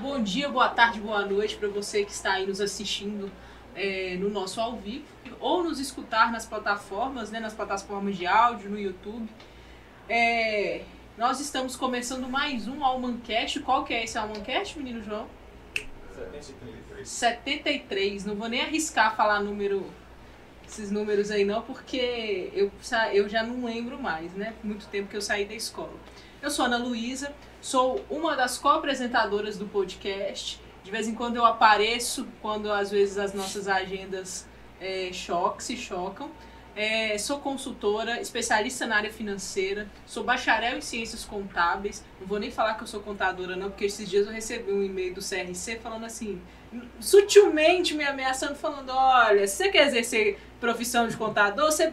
Bom dia, boa tarde, boa noite para você que está aí nos assistindo é, no nosso ao vivo ou nos escutar nas plataformas, né, nas plataformas de áudio, no YouTube. É, nós estamos começando mais um Almancast. Qual que é esse Almancast, menino João? 73. 73. Não vou nem arriscar falar número, esses números aí não, porque eu, eu já não lembro mais, né? Muito tempo que eu saí da escola. Eu sou Ana Luísa, sou uma das co-apresentadoras do podcast. De vez em quando eu apareço, quando às vezes as nossas agendas é, choc, se chocam. É, sou consultora, especialista na área financeira, sou bacharel em ciências contábeis. Não vou nem falar que eu sou contadora, não, porque esses dias eu recebi um e-mail do CRC falando assim, sutilmente me ameaçando, falando: olha, se você quer exercer profissão de contador, você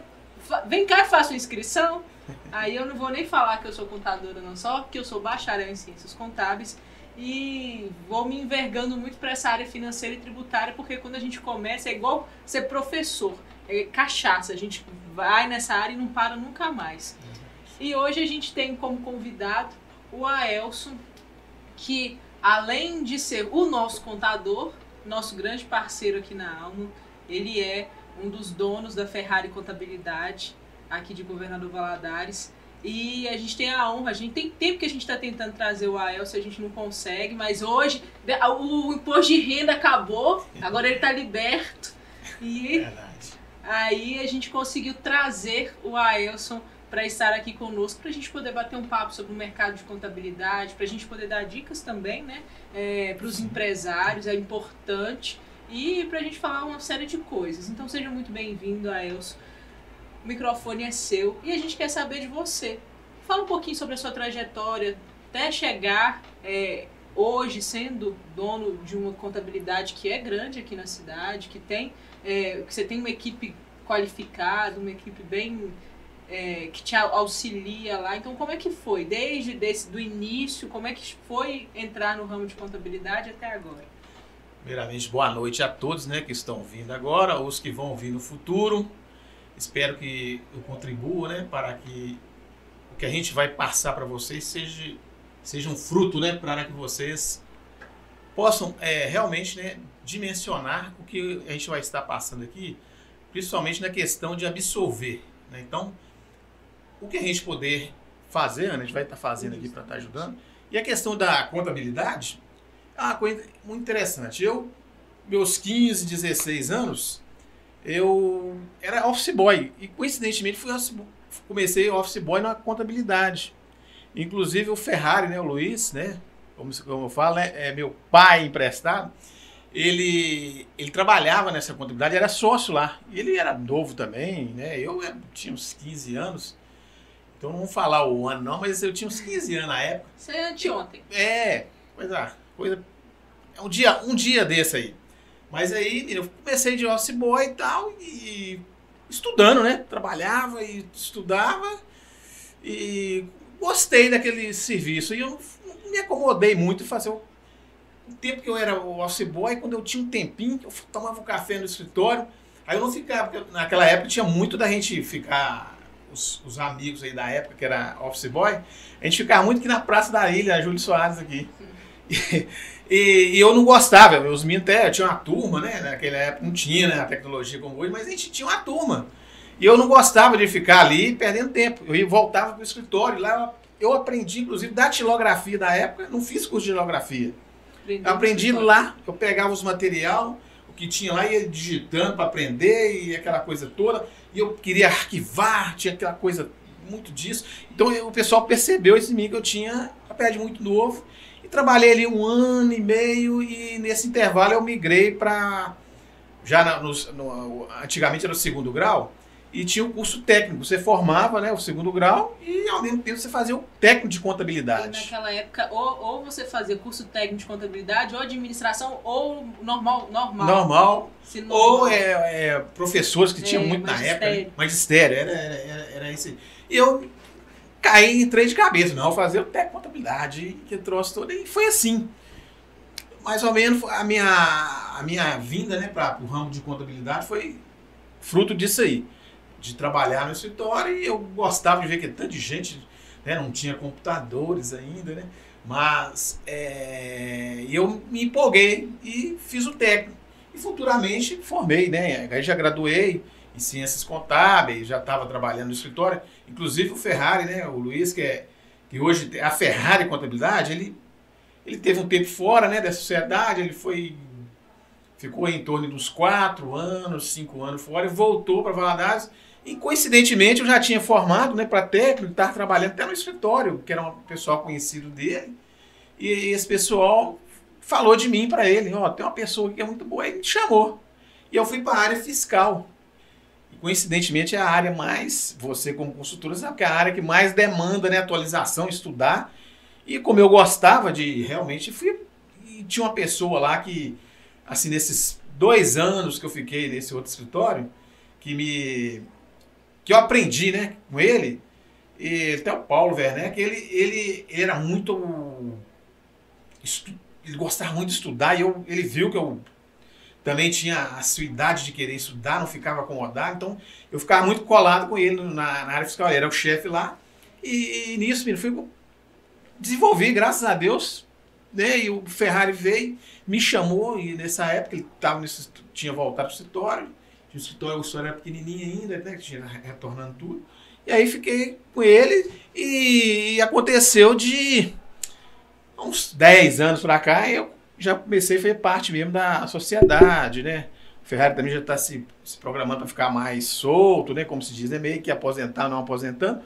vem cá e faça inscrição. Aí eu não vou nem falar que eu sou contadora, não, só que eu sou bacharel em ciências contábeis e vou me envergando muito para essa área financeira e tributária, porque quando a gente começa é igual ser professor é cachaça. A gente vai nessa área e não para nunca mais. E hoje a gente tem como convidado o Aelson, que além de ser o nosso contador, nosso grande parceiro aqui na Alma, ele é um dos donos da Ferrari Contabilidade, aqui de Governador Valadares. E a gente tem a honra, a gente tem tempo que a gente está tentando trazer o Aelson, a gente não consegue, mas hoje o imposto de renda acabou, agora ele está liberto. E Aí a gente conseguiu trazer o Aelson para estar aqui conosco, para a gente poder bater um papo sobre o mercado de contabilidade, para a gente poder dar dicas também né, é, para os empresários, é importante, e para a gente falar uma série de coisas. Então seja muito bem-vindo, Aelson. O microfone é seu e a gente quer saber de você. Fala um pouquinho sobre a sua trajetória até chegar é, hoje sendo dono de uma contabilidade que é grande aqui na cidade, que tem é, que você tem uma equipe qualificada, uma equipe bem é, que te auxilia lá. Então, como é que foi? Desde desse, do início, como é que foi entrar no ramo de contabilidade até agora? Primeiramente, boa noite a todos né, que estão vindo agora, os que vão vir no futuro. Espero que eu contribua né, para que o que a gente vai passar para vocês seja, seja um fruto né, para que vocês possam é, realmente né, dimensionar o que a gente vai estar passando aqui, principalmente na questão de absorver. Né? Então, o que a gente poder fazer, né? a gente vai estar fazendo aqui para estar ajudando. E a questão da contabilidade, é uma coisa muito interessante. Eu, meus 15, 16 anos, eu era office boy e coincidentemente fui office, comecei office boy na contabilidade. Inclusive o Ferrari, né, o Luiz, né, como, como eu falo, né, é meu pai emprestado ele, ele trabalhava nessa contabilidade, era sócio lá. E ele era novo também, né? Eu tinha uns 15 anos. Então não vou falar o ano não, mas eu tinha uns 15 anos na época. Isso é anteontem. É, coisa, é, coisa. É um dia, um dia desse aí. Mas aí eu comecei de office boy e tal, e estudando, né? Trabalhava e estudava e gostei daquele serviço. E eu me acomodei muito em fazer o tempo que eu era o office boy, quando eu tinha um tempinho, eu tomava um café no escritório, aí eu não ficava, porque naquela época tinha muito da gente ficar, os, os amigos aí da época, que era office boy, a gente ficava muito aqui na Praça da Ilha, a Júlio Soares aqui. E, e, e, eu não gostava, os meninos até tinha uma turma, né? Naquela época não tinha né, a tecnologia como hoje, mas a gente tinha uma turma. E eu não gostava de ficar ali perdendo tempo. Eu voltava para o escritório, lá eu aprendi, inclusive, datilografia da época, não fiz curso de datilografia. Eu aprendi lá, eu pegava os material, o que tinha lá, ia digitando para aprender e aquela coisa toda. E eu queria arquivar, tinha aquela coisa muito disso. Então eu, o pessoal percebeu esse mim que eu tinha papel de muito novo. E trabalhei ali um ano e meio e nesse intervalo eu migrei para já no, no, antigamente era o segundo grau, e tinha o curso técnico. Você formava né, o segundo grau e ao mesmo tempo você fazia o técnico de contabilidade. E naquela época, ou, ou você fazia curso técnico de contabilidade, ou administração, ou normal. Normal. Normal. Ou é, é, professores que é, tinham muito na época. Né? Magistério, era, era, era, era esse. E eu caí, entrei de cabeça, não, fazer de contabilidade, que trouxe todo. E foi assim. Mais ou menos a minha, a minha vinda né, para o ramo de contabilidade foi fruto disso aí de trabalhar no escritório e eu gostava de ver que tanta gente, né, não tinha computadores ainda, né? Mas é, eu me empolguei e fiz o técnico. E futuramente formei, né? Aí já graduei em ciências contábeis, já estava trabalhando no escritório. Inclusive o Ferrari, né? O Luiz, que, é, que hoje a Ferrari Contabilidade, ele, ele teve um tempo fora né, da sociedade, ele foi. Ficou em torno dos quatro anos, cinco anos fora e voltou para Valadares. E coincidentemente eu já tinha formado né, para técnico, estava trabalhando até no escritório, que era um pessoal conhecido dele. E esse pessoal falou de mim para ele: Ó, oh, tem uma pessoa que é muito boa, e me chamou. E eu fui para a área fiscal coincidentemente é a área mais, você como consultora sabe que é a área que mais demanda né, atualização, estudar. E como eu gostava de realmente, fui, e tinha uma pessoa lá que, assim, nesses dois anos que eu fiquei nesse outro escritório, que me. que eu aprendi, né, com ele, e até o Paulo Werneck, ele, ele era muito. Ele gostava muito de estudar e eu, ele viu que eu também tinha a sua idade de querer estudar, não ficava acomodado, então eu ficava muito colado com ele na, na área fiscal, ele era o chefe lá, e, e nisso, menino, fui desenvolvi, graças a Deus, né, e o Ferrari veio, me chamou, e nessa época ele tava nesse, tinha voltado para o escritório, o escritório, o escritório era pequenininho ainda, né, tinha retornando tudo, e aí fiquei com ele, e, e aconteceu de uns 10 anos para cá, eu já comecei a fazer parte mesmo da sociedade, né? O Ferrari também já está se, se, programando para ficar mais solto, né? Como se diz, é meio que aposentar, não aposentando.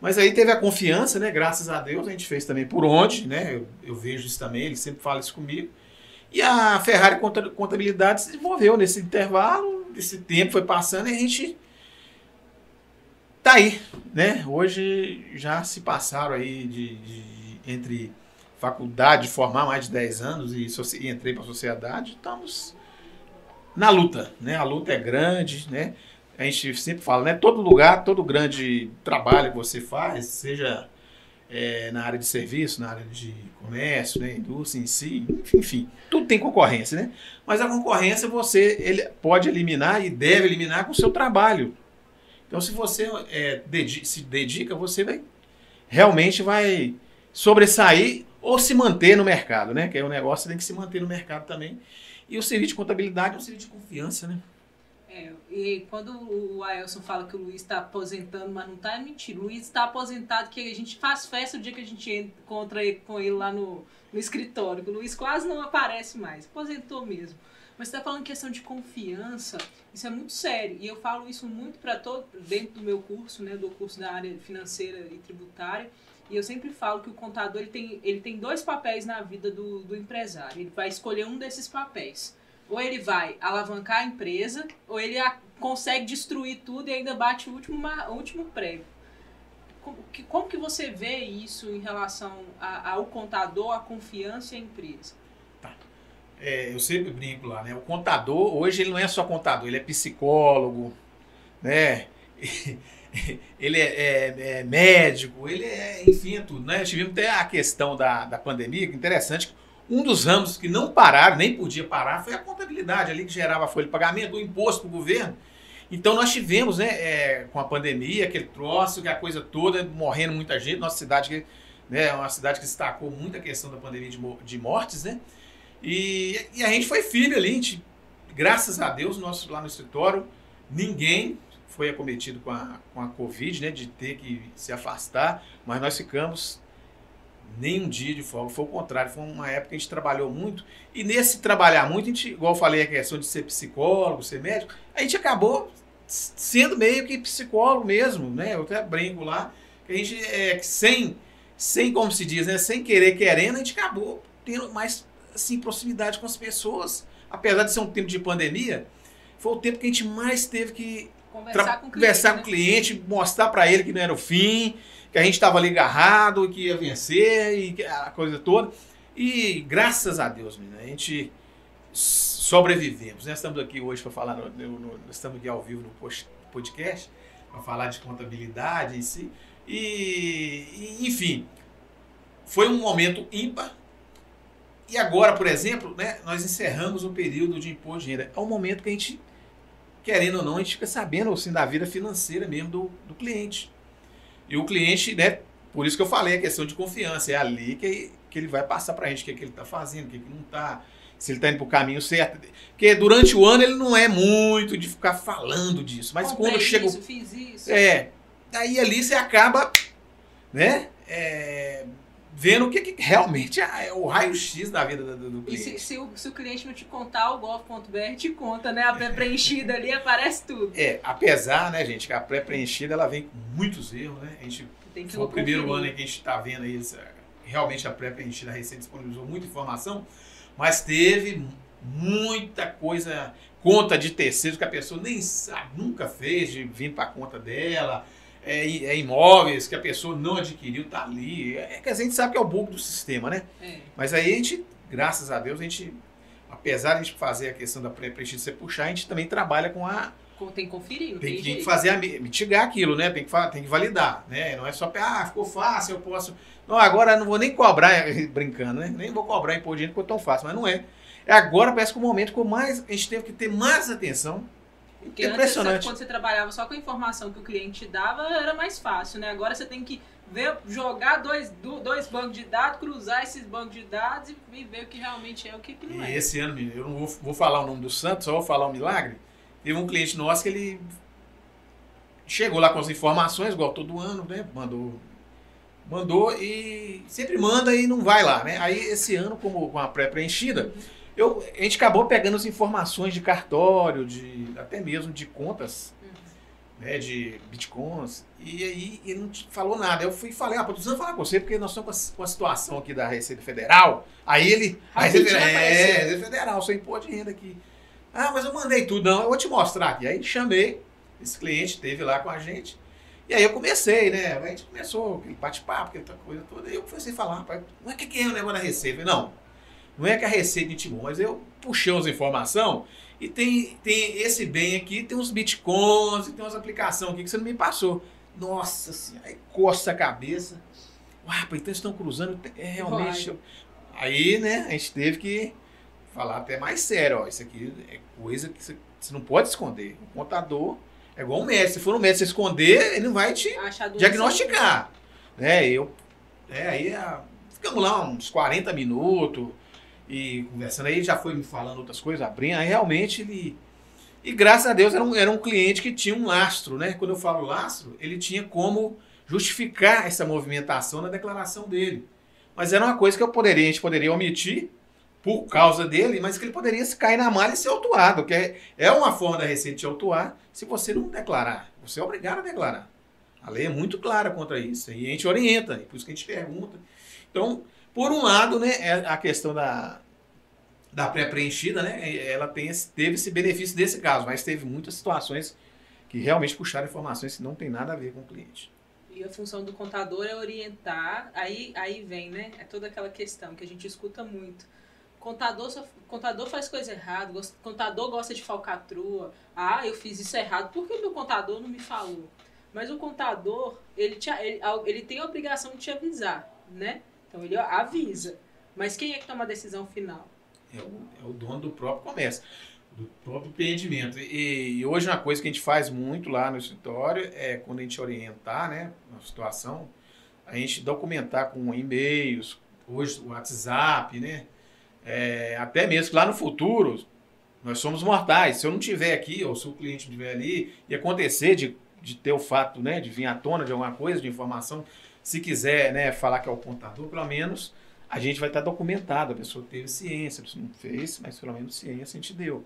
Mas aí teve a confiança, né? Graças a Deus, a gente fez também por onde, né? Eu, eu vejo isso também, ele sempre fala isso comigo. E a Ferrari Contabilidade se desenvolveu nesse intervalo, esse tempo foi passando e a gente tá aí, né? Hoje já se passaram aí de, de entre faculdade, formar mais de 10 anos e, e entrei para a sociedade, estamos na luta, né? A luta é grande, né? A gente sempre fala, né? Todo lugar, todo grande trabalho que você faz, seja é, na área de serviço, na área de comércio, né? indústria em si, enfim, tudo tem concorrência, né? Mas a concorrência você ele pode eliminar e deve eliminar com o seu trabalho. Então, se você é, dedica, se dedica, você vai realmente vai sobressair ou se manter no mercado, né? Que é o negócio tem que se manter no mercado também. E o serviço de contabilidade é um serviço de confiança, né? É, e quando o Aelson fala que o Luiz está aposentando, mas não está, é mentira. O Luiz está aposentado, que a gente faz festa o dia que a gente encontra com ele lá no, no escritório. O Luiz quase não aparece mais. Aposentou mesmo. Mas você está falando questão de confiança, isso é muito sério. E eu falo isso muito para todo, dentro do meu curso, né, do curso da área financeira e tributária e eu sempre falo que o contador ele tem, ele tem dois papéis na vida do, do empresário. Ele vai escolher um desses papéis. Ou ele vai alavancar a empresa, ou ele a, consegue destruir tudo e ainda bate o último, o último prego. Como que, como que você vê isso em relação ao contador, a confiança e a empresa? Tá. É, eu sempre brinco lá, né? O contador, hoje ele não é só contador, ele é psicólogo, né? ele é, é, é, médico, ele é, enfim, é tudo. Né? Tivemos até a questão da, da pandemia, que interessante. Um dos ramos que não pararam, nem podia parar, foi a contabilidade ali que gerava a folha de pagamento, o imposto para o governo. Então nós tivemos, né, é, com a pandemia, aquele troço, que a coisa toda, morrendo muita gente, nossa cidade, né, é uma cidade que destacou muito a questão da pandemia de, de mortes, né? E, e a gente foi filho ali, gente, graças a Deus, nosso, lá no escritório, ninguém foi acometido com a, com a Covid, né, de ter que se afastar, mas nós ficamos nem um dia de folga, foi o contrário, foi uma época que a gente trabalhou muito, e nesse trabalhar muito, a gente, igual eu falei, a questão de ser psicólogo, ser médico, a gente acabou sendo meio que psicólogo mesmo, né, eu até brinco lá, que a gente, é, sem, sem, como se diz, né, sem querer, querendo, a gente acabou tendo mais, assim, proximidade com as pessoas, apesar de ser um tempo de pandemia, foi o tempo que a gente mais teve que Conversar com o cliente. Conversar com o cliente, mostrar para ele que não era o fim, que a gente estava ali agarrado, que ia vencer e a coisa toda. E graças a Deus, menina, a gente sobrevivemos. Né? Estamos aqui hoje para falar, no, no, estamos aqui ao vivo no podcast, para falar de contabilidade em si. E, e, enfim, foi um momento ímpar. E agora, por exemplo, né, nós encerramos o período de imposto de renda. É um momento que a gente querendo ou não, a gente fica sabendo assim, da vida financeira mesmo do, do cliente. E o cliente, né, Por isso que eu falei a questão de confiança. É ali que, que ele vai passar pra gente o que, é que ele tá fazendo, o que, é que não tá. Se ele tá indo pro caminho certo. Porque durante o ano ele não é muito de ficar falando disso. Mas Comprei quando chega. o- isso, fiz isso. É. Aí ali você acaba, né? é, vendo o que, que realmente é é o raio-x da vida do, do E se, cliente. se o, se o cliente não te contar, o gov.br te conta, né? A pré-preenchida ali aparece tudo. É, apesar, né, gente, que a pré-preenchida ela vem com muitos erros, né? A gente Tem que foi o primeiro conferir. ano em que a gente está vendo aí, realmente a pré-preenchida recém disponibilizou muita informação, mas teve muita coisa, conta de terceiros que a pessoa nem sabe, nunca fez de vir para a conta dela, é, i- é imóveis que a pessoa não adquiriu, tá ali. É que a gente sabe que é o bug do sistema, né? É. Mas aí a gente, graças a Deus, a gente, apesar de a gente fazer a questão da pré-preenchida você puxar, a gente também trabalha com a Tem que conferir, tem, tem que, fazer a, mi- mitigar aquilo, né? Tem que, tem que validar, né? Não é só, ah, ficou fácil, eu posso. Não, agora eu não vou nem cobrar, brincando, né? Nem vou cobrar imposto de renda porque ficou tão fácil, mas não é. É agora parece que o momento que mais a gente teve que ter mais atenção. Porque antes, impressionante. você- quando você trabalhava só com a informação que o cliente te dava, era mais fácil, né? Agora você tem que ver, jogar dois, do- dois bancos de dados, cruzar esses bancos de dados e, ver o que realmente é o que, que não E é. esse ano, eu não vou, vou falar o nome do santo, só vou falar o milagre. Teve um cliente nosso que ele chegou lá com as informações, igual todo ano, né? Mandou, mandou e sempre manda e não vai lá, né? Aí esse ano, como com a pré-preenchida, eu, a gente acabou pegando as informações de cartório, de até mesmo de contas, né? De bitcoins, e aí ele não falou nada. Eu fui e falei, ah, tô precisando falar com você, porque nós estamos com a, situação aqui da Receita Federal. Aí ele. A Receita, Rapidinho é. Receita Federal, seu imposto de renda aqui. Ah, mas eu mandei tudo, não, eu vou te mostrar aqui. Aí chamei, esse cliente esteve lá com a gente. E aí eu comecei, né? A gente começou aquele bate-papo, aquela coisa toda. E eu comecei a falar, rapaz, não é que é o negócio da Receita? Eu falei, Não, não é que a Receita intimou, mas eu puxei umas informações e tem, tem esse bem aqui, tem uns bitcoins, e tem umas aplicações aqui que você não me passou. Nossa senhora, aí coça a cabeça. Uau, rapaz, então estão cruzando, é realmente. Aí, né, a gente teve que falar até mais sério, ó. Isso aqui é coisa que você, você não pode esconder. O contador é igual um médico. Se for um médico esconder, ele não vai te diagnosticar. Né? Eu, é, aí a- ficamos lá uns 40 minutos e conversando aí, já foi me falando outras coisas, abrindo, aí realmente ele. E graças a Deus era um, era um cliente que tinha um lastro, né? Quando eu falo lastro, ele tinha como justificar essa movimentação na declaração dele. Mas era uma coisa que eu poderia, a gente poderia omitir por causa dele, mas que ele poderia se cair na malha e ser autuado, que é, é uma forma da Receita de autuar se você não declarar. Você é obrigado a declarar. A lei é muito clara contra isso. E a gente orienta, e por isso que a gente pergunta. Então, por um lado, né, é a questão da, da pré-preenchida, né, ela tem esse- teve esse benefício desse caso, mas teve muitas situações que realmente puxaram informações que não tem nada a ver com o cliente. E a função do contador é orientar. Aí, aí vem, né? É toda aquela questão que a gente escuta muito. Contador, contador faz coisa errada, contador gosta de falcatrua. Ah, eu fiz isso errado. Por que meu contador não me falou? Mas o contador, ele, te, ele, ele tem a obrigação de te avisar, né? Então ele avisa. Mas quem é que toma a decisão final? É o, é o dono do próprio comércio, do próprio empreendimento. E, e hoje uma coisa que a gente faz muito lá no escritório é quando a gente orientar, né, uma situação, a gente documentar com e-mails, hoje o WhatsApp, né, é, até mesmo lá no futuro nós somos mortais. Se eu não tiver aqui ou se o cliente estiver ali e acontecer de, de ter o fato, né, de vir à tona de alguma coisa, de informação, se quiser, né, falar que é o contador, pelo menos a gente vai estar documentado, a pessoa teve ciência, a pessoa não fez, mas pelo menos ciência a gente deu.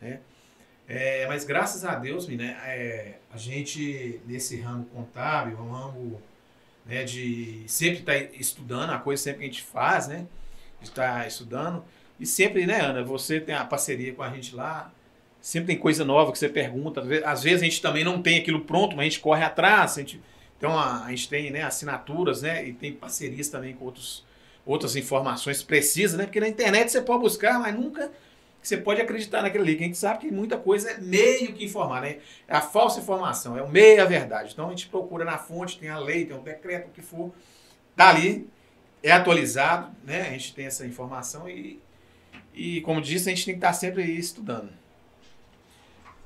Né? É, mas graças a Deus, né, é, a gente, nesse ramo contábil, é um ramo né, de sempre estar estudando, a coisa sempre que a gente faz, né? Estar estudando. E sempre, né, Ana, você tem a parceria com a gente lá, sempre tem coisa nova que você pergunta. Às vezes a gente também não tem aquilo pronto, mas a gente corre atrás. A gente, então a, a gente tem né, assinaturas, né? E tem parcerias também com outros outras informações precisas, né? Porque na internet você pode buscar, mas nunca você pode acreditar naquilo ali. A gente sabe que muita coisa é meio que informar, né? É a falsa informação, é o meio a verdade. Então a gente procura na fonte, tem a lei, tem o decreto, o que for, tá ali, é atualizado, né? A gente tem essa informação e, e como disse, a gente tem que estar sempre estudando.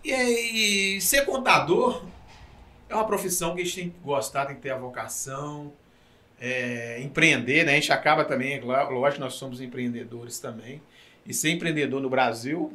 E, aí, ser contador é uma profissão que a gente tem que gostar, tem que ter a vocação, é, empreender, né? A gente acaba também, lógico, nós somos empreendedores também. E ser empreendedor no Brasil.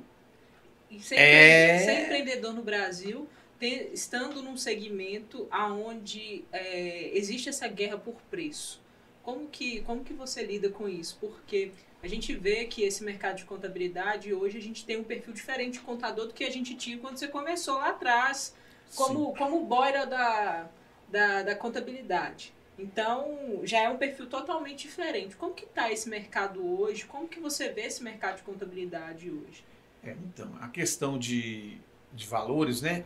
E ser, é... ser empreendedor no Brasil, estando num segmento onde é, existe essa guerra por preço. Como que, como que você lida com isso? Porque a gente vê que esse mercado de contabilidade, hoje a gente tem um perfil diferente de contador do que a gente tinha quando você começou lá atrás, como, como boira da, da, da contabilidade. Então, já é um perfil totalmente diferente. Como que está esse mercado hoje? Como que você vê esse mercado de contabilidade hoje? É, então, a questão de, de valores, né?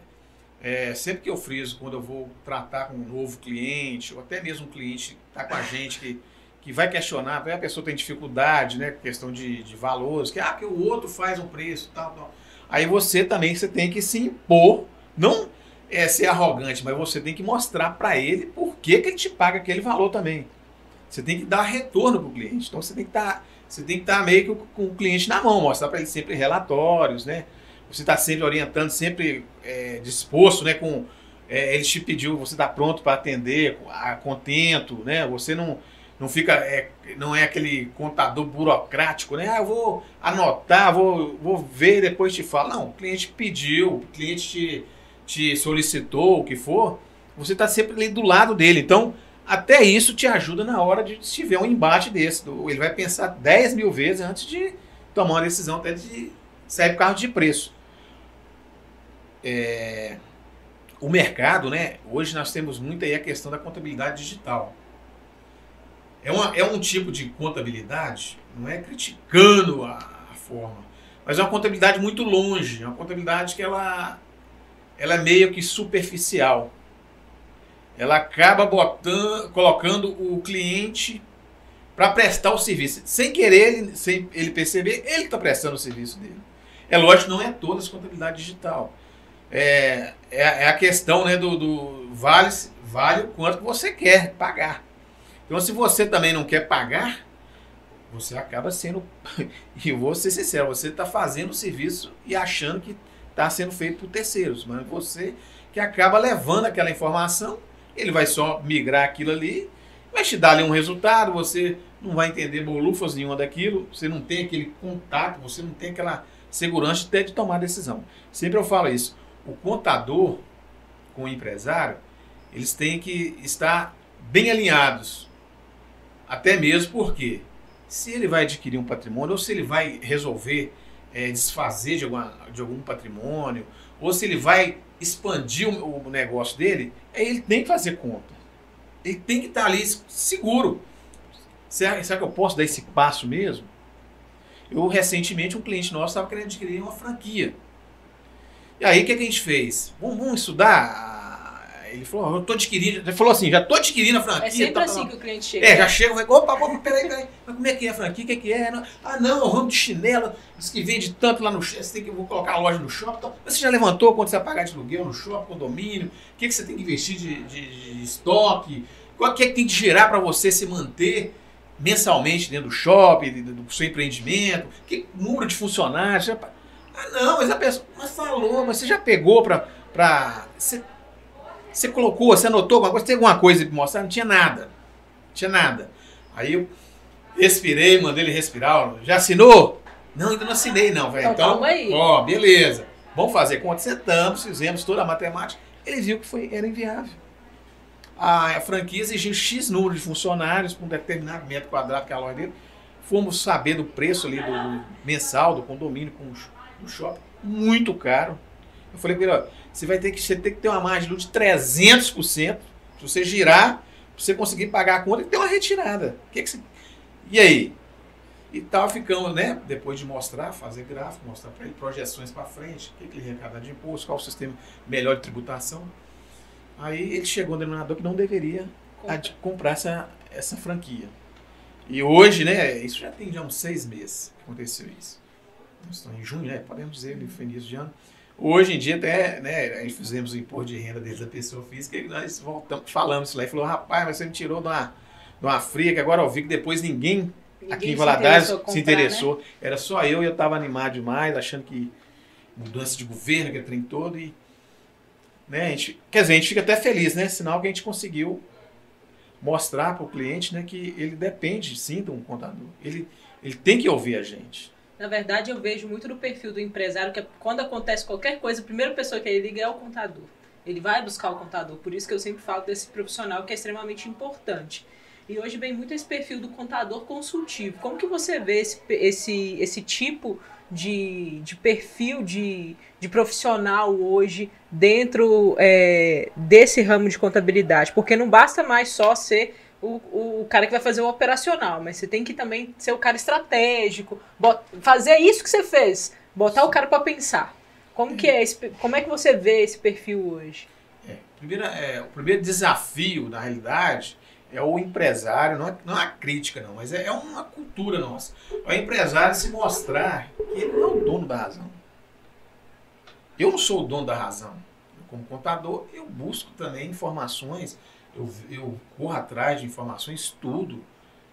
É, sempre que eu friso, quando eu vou tratar com um novo cliente, ou até mesmo um cliente que está com a gente, que, que vai questionar, a pessoa tem dificuldade, né? Questão de, de valores, que, ah, que o outro faz um preço, tal, tal. Aí você também você tem que se impor, não é ser arrogante, mas você tem que mostrar para ele por que, que ele te paga aquele valor também. Você tem que dar retorno para o cliente. Então você tem que estar, tá, você tem que tá meio que com o cliente na mão, mostrar para ele sempre relatórios, né? Você está sempre orientando, sempre é, disposto, né? Com é, ele te pediu, você está pronto para atender, a contento, né? Você não não fica é, não é aquele contador burocrático, né? Ah, eu vou anotar, vou, vou ver, depois te falo. Não, o cliente pediu, o cliente te te solicitou, o que for, você está sempre ali do lado dele. Então, até isso te ajuda na hora de se tiver um embate desse. Ele vai pensar 10 mil vezes antes de tomar uma decisão até de sair por carro de preço. É, o mercado, né? Hoje nós temos muito aí a questão da contabilidade digital. É, uma, é um tipo de contabilidade, não é criticando a, a forma, mas é uma contabilidade muito longe, é uma contabilidade que ela ela é meio que superficial. Ela acaba botando, colocando o cliente para prestar o serviço. Sem querer, sem ele perceber, ele está prestando o serviço dele. É lógico, não é toda a contabilidade digital. É, é, é, a questão né, do, do vale, vale o quanto você quer pagar. Então, se você também não quer pagar, você acaba sendo. E vou ser sincero, você está fazendo o serviço e achando que está sendo feito por terceiros, mas você que acaba levando aquela informação, ele vai só migrar aquilo ali, vai te dar ali um resultado, você não vai entender bolufas nenhuma daquilo, você não tem aquele contato, você não tem aquela segurança até de tomar decisão. Sempre eu falo isso, o contador com o empresário, eles têm que estar bem alinhados, até mesmo porque se ele vai adquirir um patrimônio ou se ele vai resolver é, desfazer de, alguma, de algum patrimônio, ou se ele vai expandir o, o, negócio dele, ele tem que fazer conta. Ele tem que estar ali seguro. Será, será que eu posso dar esse passo mesmo? Eu, recentemente, um cliente nosso estava querendo adquirir uma franquia. E aí, o que, que a gente fez? Vamos, vamos estudar ele falou, eu tô adquirindo. Ele falou assim, já tô adquirindo a franquia. É sempre tá, assim que o cliente chega. É, já né? chega, vai, opa, opa, peraí, peraí. Mas como é que é a franquia? O que, é que é? Ah, não, o ramo de chinelo, diz que vende tanto lá no shopping, você tem que vou colocar a loja no shopping. Então, você já levantou quanto você vai pagar de aluguel no shopping, condomínio? O que, é que você tem que investir de, de, de estoque? O que é que tem que gerar para você se manter mensalmente dentro do shopping, do seu empreendimento? Que número de funcionários? Ah, não, mas a pessoa. Mas falou, mas você já pegou para. Pra, você você colocou, você anotou alguma coisa? Tem alguma coisa para mostrar? Não tinha nada. Não tinha nada. Aí eu respirei, mandei ele respirar. Já assinou? Não, ainda não assinei não, velho. Então, então aí. ó, beleza. Vamos fazer conta. Sentamos, fizemos toda a matemática. Ele viu que foi, era inviável. A franquia exigiu X número de funcionários para um determinado metro quadrado que é a loja dele. Fomos saber do preço ali do, do mensal do condomínio com o shopping. Muito caro. Eu falei para ele, ó, você vai ter que, você tem que ter uma margem de lucro de 300%. Se você girar, para você conseguir pagar a conta, tem uma retirada. Que, que você... E aí? E tal, ficamos, né? Depois de mostrar, fazer gráfico, mostrar para ele projeções para frente, o que, que ele arrecada de imposto, qual o sistema melhor de tributação. Aí ele chegou no denominador que não deveria Compra. comprar essa, essa franquia. E hoje, né? Isso já tem já uns seis meses que aconteceu isso. Nós estamos em junho, né? Podemos dizer, no início de ano. Hoje em dia, até, né, gente fizemos o imposto de renda desde a pessoa física e nós voltamos, falamos isso lá e falou, rapaz, mas você me tirou de uma, de uma fria que agora eu vi que depois ninguém, ninguém aqui em Valadares se interessou. Se interessou. Né? Era só eu e eu estava animado demais, achando que mudança de governo, aquele trem todo e... Né, a gente, quer dizer, a gente fica até feliz, né? Sinal que a gente conseguiu mostrar para o cliente né, que ele depende sim de um contador. Ele, ele tem que ouvir a gente. Na verdade, eu vejo muito no perfil do empresário que quando acontece qualquer coisa, a primeira pessoa que ele liga é o contador. Ele vai buscar o contador. Por isso que eu sempre falo desse profissional que é extremamente importante. E hoje vem muito esse perfil do contador consultivo. Como que você vê esse, esse, esse tipo de, de perfil de, de profissional hoje dentro é, desse ramo de contabilidade? Porque não basta mais só ser o, o cara que vai fazer o operacional, mas você tem que também ser o cara estratégico, bot, fazer isso que você fez, botar o cara para pensar. Como que é esse, como é que você vê esse perfil hoje? É, é, o primeiro desafio, na realidade, é o empresário, não é, não é uma crítica não, mas é, é uma cultura nossa. É o empresário se mostrar que ele não é o dono da razão. Eu não sou o dono da razão. Como contador, eu busco também informações eu, eu corro atrás de informações, estudo,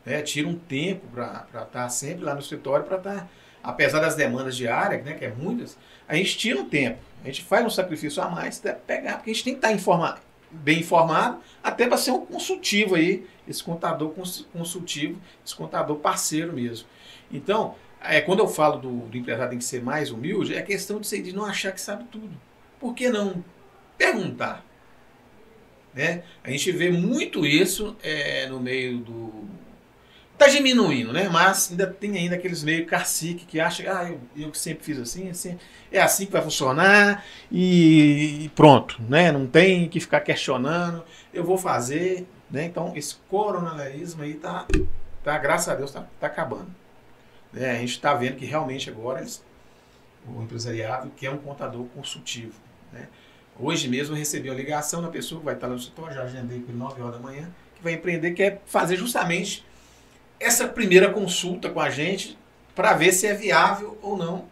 né? tiro um tempo para estar tá sempre lá no escritório, para estar, tá, apesar das demandas diárias, né, que é muitas, a gente tira um tempo, a gente faz um sacrifício a mais para pegar, porque a gente tem que estar tá bem informado, até para ser um consultivo aí, esse contador consultivo, esse contador parceiro mesmo. Então, é, quando eu falo do, do empresário tem que ser mais humilde, é questão de, de não achar que sabe tudo. Por que não perguntar? Né? A gente vê muito isso é, no meio do. Está diminuindo, né? Mas ainda tem ainda aqueles meio cacique que acham ah, eu, eu sempre fiz assim, assim, é assim que vai funcionar e, pronto, né? Não tem que ficar questionando, eu vou fazer, né? Então esse coronavirus aí tá, tá graças a Deus, tá, tá acabando. É, a gente está vendo que realmente agora eles, o empresariado quer um contador consultivo, né? Hoje mesmo eu recebi uma ligação da pessoa que vai estar lá no setor, já agendei por 9 horas da manhã, que vai empreender, quer fazer justamente essa primeira consulta com a gente para ver se é viável ou não.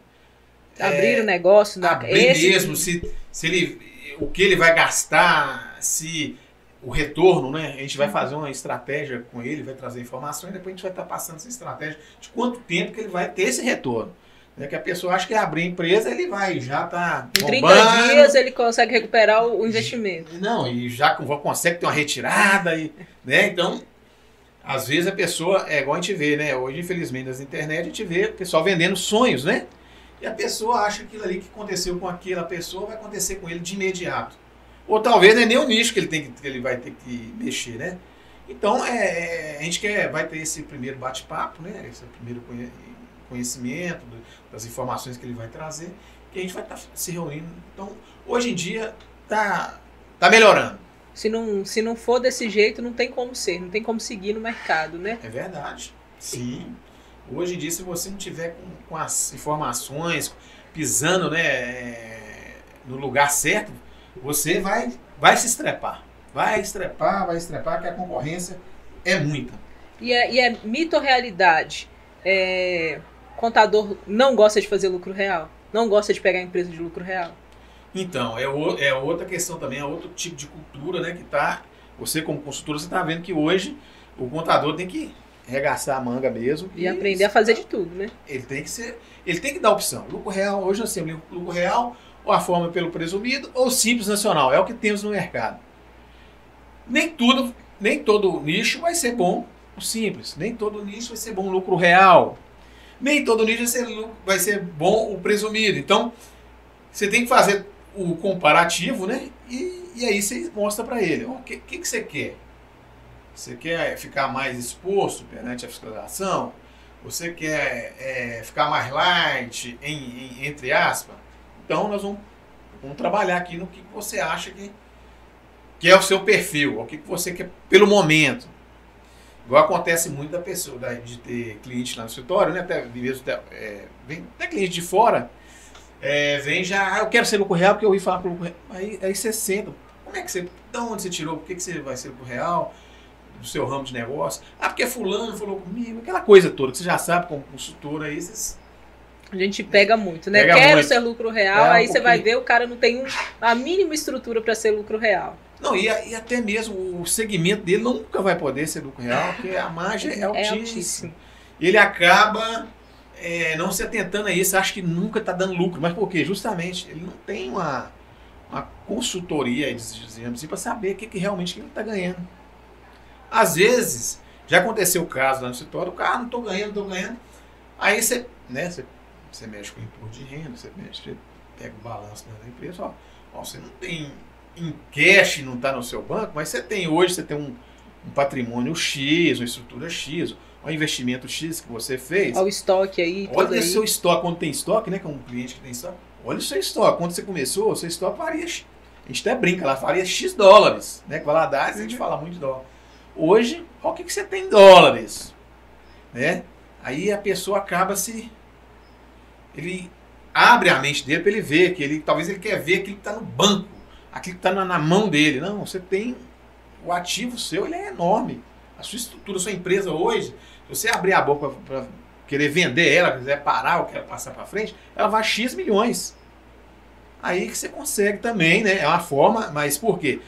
Abrir é, o negócio da abrir esse... mesmo, se, se ele, o que ele vai gastar, se o retorno, né? A gente vai fazer uma estratégia com ele, vai trazer informações, depois a gente vai estar passando essa estratégia de quanto tempo que ele vai ter esse retorno. É que a pessoa acha que abrir empresa, ele vai já tá Em 30 dias ele consegue recuperar o investimento. Não, e já consegue ter uma retirada. E, né? Então, às vezes a pessoa, é igual a gente vê, né? Hoje, infelizmente, nas internet, a gente vê o pessoal vendendo sonhos, né? E a pessoa acha que aquilo ali que aconteceu com aquela pessoa vai acontecer com ele de imediato. Ou talvez não é nem o nicho que ele, tem que, que ele vai ter que mexer, né? Então, é, é a gente quer, vai ter esse primeiro bate-papo, né? Esse primeiro conhecimento, das informações que ele vai trazer, que a gente vai estar tá se reunindo. Então, hoje em dia, tá, tá melhorando. Se não, se não for desse jeito, não tem como ser, não tem como seguir no mercado, né? É verdade. Sim. Hoje em dia, se você não tiver com, com as informações, pisando né, é, no lugar certo, você vai, vai se estrepar. Vai estrepar, vai estrepar, que a concorrência é muita. E é, e é mito ou realidade? É, contador não gosta de fazer lucro real, não gosta de pegar empresa de lucro real. Então, é, o, é outra questão também, é outro tipo de cultura, né? Que tá. Você, como consultor, você está vendo que hoje o contador tem que regaçar a manga mesmo. E, e aprender a fazer de tudo, né? Ele tem que ser. Ele tem que dar opção. Lucro real, hoje nós temos lucro real, ou a forma pelo presumido, ou simples nacional. É o que temos no mercado. Nem tudo, nem todo nicho vai ser bom o simples. Nem todo nicho vai ser bom lucro real nem todo nicho vai ser, bom o presumido. Então, você tem que fazer o comparativo, né? E, e aí você mostra para ele, o que, que, que você quer? Você quer ficar mais exposto perante a fiscalização? Você quer é, ficar mais light, em, em, entre aspas? Então, nós vamos, vamos trabalhar aqui no que você acha que, que é o seu perfil, o que você quer pelo momento. Igual acontece muito da pessoa, da, de ter cliente lá no escritório, né? Até mesmo é, vem até cliente de fora, é, vem já, ah, eu quero ser lucro real porque eu ouvi falar para lucro real. Aí, aí você senta, como é que você, de onde você tirou, por que, que você vai ser lucro real? Do seu ramo de negócio? Ah, porque fulano falou comigo, aquela coisa toda que você já sabe como consultor aí, vocês a gente pega muito, né? Pega Quero muito. ser lucro real, é, aí um você vai ver o cara não tem um, a mínima estrutura para ser lucro real. Não, e, e, até mesmo o segmento dele nunca vai poder ser lucro real, porque a margem é, é altíssima. É altíssimo. Ele acaba é, não se atentando a isso, acha que nunca está dando lucro. Mas por quê? Justamente, ele não tem uma, uma consultoria, digamos assim, para saber o que, que realmente ele está ganhando. Às vezes, já aconteceu o caso lá no escritório, o cara, não tô ganhando, não tô ganhando. Aí você, né, você, você mexe com o imposto de renda, você mexe, você pega o balanço da empresa, ó, ó, você não tem em cash, não está no seu banco, mas você tem hoje, você tem um, um patrimônio X, uma estrutura X, um investimento X que você fez. Olha o estoque aí. Olha o aí. seu estoque, quando tem estoque, né? Que é um cliente que tem estoque. Olha o seu estoque. Quando você começou, o seu estoque varia. A gente até brinca, ela faria X dólares, né? Com Valadares a gente fala muito de dólar. Hoje, olha o que, que você tem em dólares, né? Aí a pessoa acaba se... Ele abre a mente dele para ele ver que ele talvez ele quer ver aquilo que está no banco, aquilo que está na, na mão dele. Não, você tem o ativo seu, ele é enorme. A sua estrutura, a sua empresa hoje, se você abrir a boca para querer vender ela, quiser parar ou quer passar para frente, ela vai X milhões. Aí que você consegue também, né? É uma forma, mas por quê?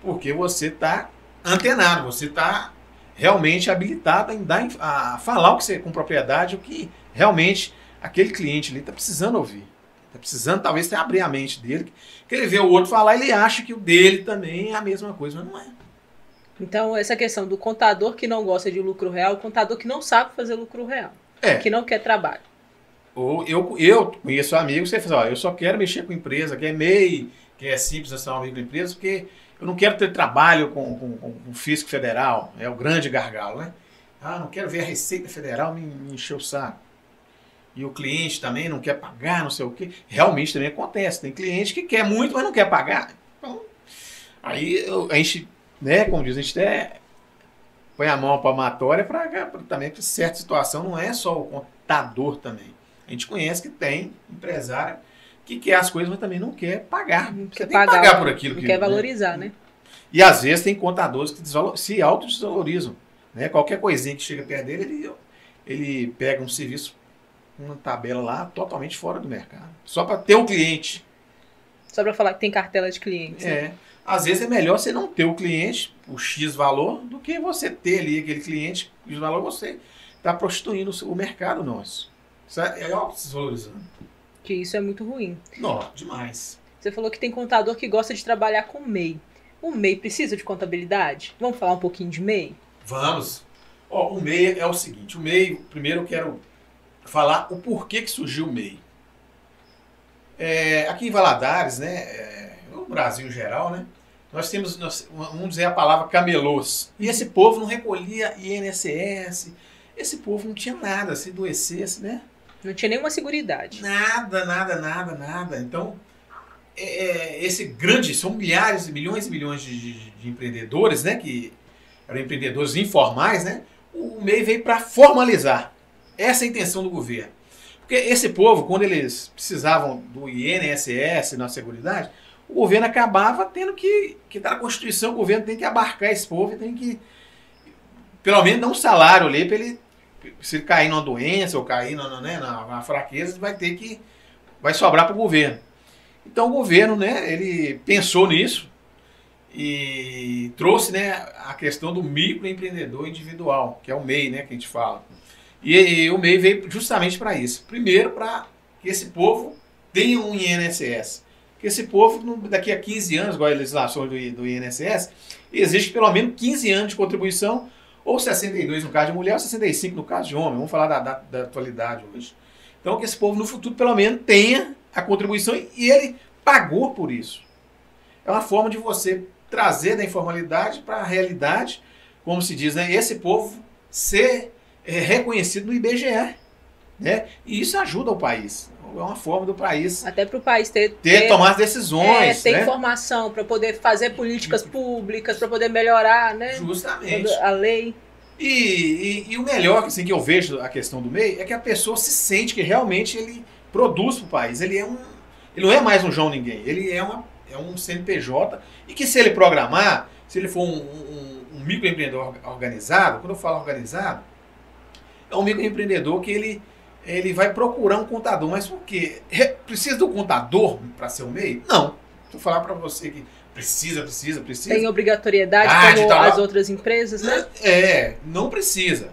Porque você está antenado, você está realmente habilitado em dar, a falar o que você com propriedade, o que realmente aquele cliente ali está precisando ouvir. Está precisando, talvez, até abrir a mente dele. Que ele vê o outro falar, ele acha que o dele também é a mesma coisa, mas não é. Então, essa questão do contador que não gosta de lucro real, o contador que não sabe fazer lucro real. É. Que não quer trabalho. Ou eu, eu conheço amigos que você fala, eu só quero mexer com empresa, que é MEI, que é simples nacional microempresa, porque eu não quero ter trabalho com, com, com o fisco federal. É o grande gargalo, né? Ah, não quero ver a Receita Federal me, me encher o saco. E o cliente também não quer pagar, não sei o quê. Realmente também acontece. Tem cliente que quer muito, mas não quer pagar. Então, aí a gente né, como diz, a gente até põe a mão palmatória para também que certa situação não é só o contador também. A gente conhece que tem empresário que quer as coisas, mas também não quer pagar. Não quer pagar, pagar, por aquilo não que quer né? valorizar, né? E às vezes tem contadores que se autodesvalorizam. Né? Qualquer coisinha que chega perto dele, ele, ele pega um serviço, uma tabela lá, totalmente fora do mercado. Só para ter o um cliente. Só para falar que tem cartela de clientes. É. Né? Às vezes é melhor você não ter o cliente, o X valor, do que você ter ali aquele cliente, o valor você está prostituindo o mercado nosso. Isso é, é ó, desvalorizando. Que isso é muito ruim. Não, demais. Você falou que tem contador que gosta de trabalhar com MEI. O MEI precisa de contabilidade? Vamos falar um pouquinho de MEI? Vamos. Ó, o MEI é o seguinte, o MEI, primeiro eu quero falar o porquê que surgiu o MEI. É, aqui em Valadares, né, é, no Brasil em geral, né? Nós temos, nós, vamos dizer a palavra camelôs. E esse povo não recolhia INSS, esse povo não tinha nada, se adoecesse, né? Não tinha nenhuma segurança. Nada, nada, nada, nada. Então, é, é, esse grande, são milhares, milhões e milhões de, de, de, empreendedores, né? Que eram empreendedores informais, né? O MEI veio para formalizar. Essa é a intenção do governo. Porque esse povo, quando eles precisavam do INSS na Seguridade, o governo acabava tendo que, que tá na Constituição, o governo tem que abarcar esse povo e tem que, pelo menos, dar um salário ali para ele, se ele cair numa doença ou cair na, né, na fraqueza, vai ter que, vai sobrar para o governo. Então o governo, né, ele pensou nisso e trouxe, né, a questão do microempreendedor individual, que é o MEI, né, que a gente fala. E, e o MEI veio justamente para isso. Primeiro, para que esse povo tenha um INSS que esse povo, daqui a 15 anos, igual a legislação do, do INSS, existe pelo menos 15 anos de contribuição, ou 62 no caso de mulher, ou 65 no caso de homem. Vamos falar da, da, da atualidade hoje. Então, que esse povo no futuro, pelo menos, tenha a contribuição e ele pagou por isso. É uma forma de você trazer da informalidade para a realidade, como se diz, né? esse povo ser é, reconhecido no IBGE. Né? E isso ajuda o país é uma forma do país. Até para o país ter, ter, ter tomar decisões. É, ter né? informação para poder fazer políticas públicas, para poder melhorar né? Justamente. a lei. E, e, e, o melhor assim, que eu vejo a questão do MEI é que a pessoa se sente que realmente ele produz para o país. Ele é um. Ele não é mais um João Ninguém, ele é, uma, é um CNPJ. E que se ele programar, se ele for um, um, um microempreendedor organizado, quando eu falo organizado, é um microempreendedor que ele ele vai procurar um contador. Mas por quê? Precisa do contador para ser o MEI? Não. Eu falar para você que precisa, precisa, precisa. Tem obrigatoriedade ah, como tá as outras empresas, né? É, não precisa.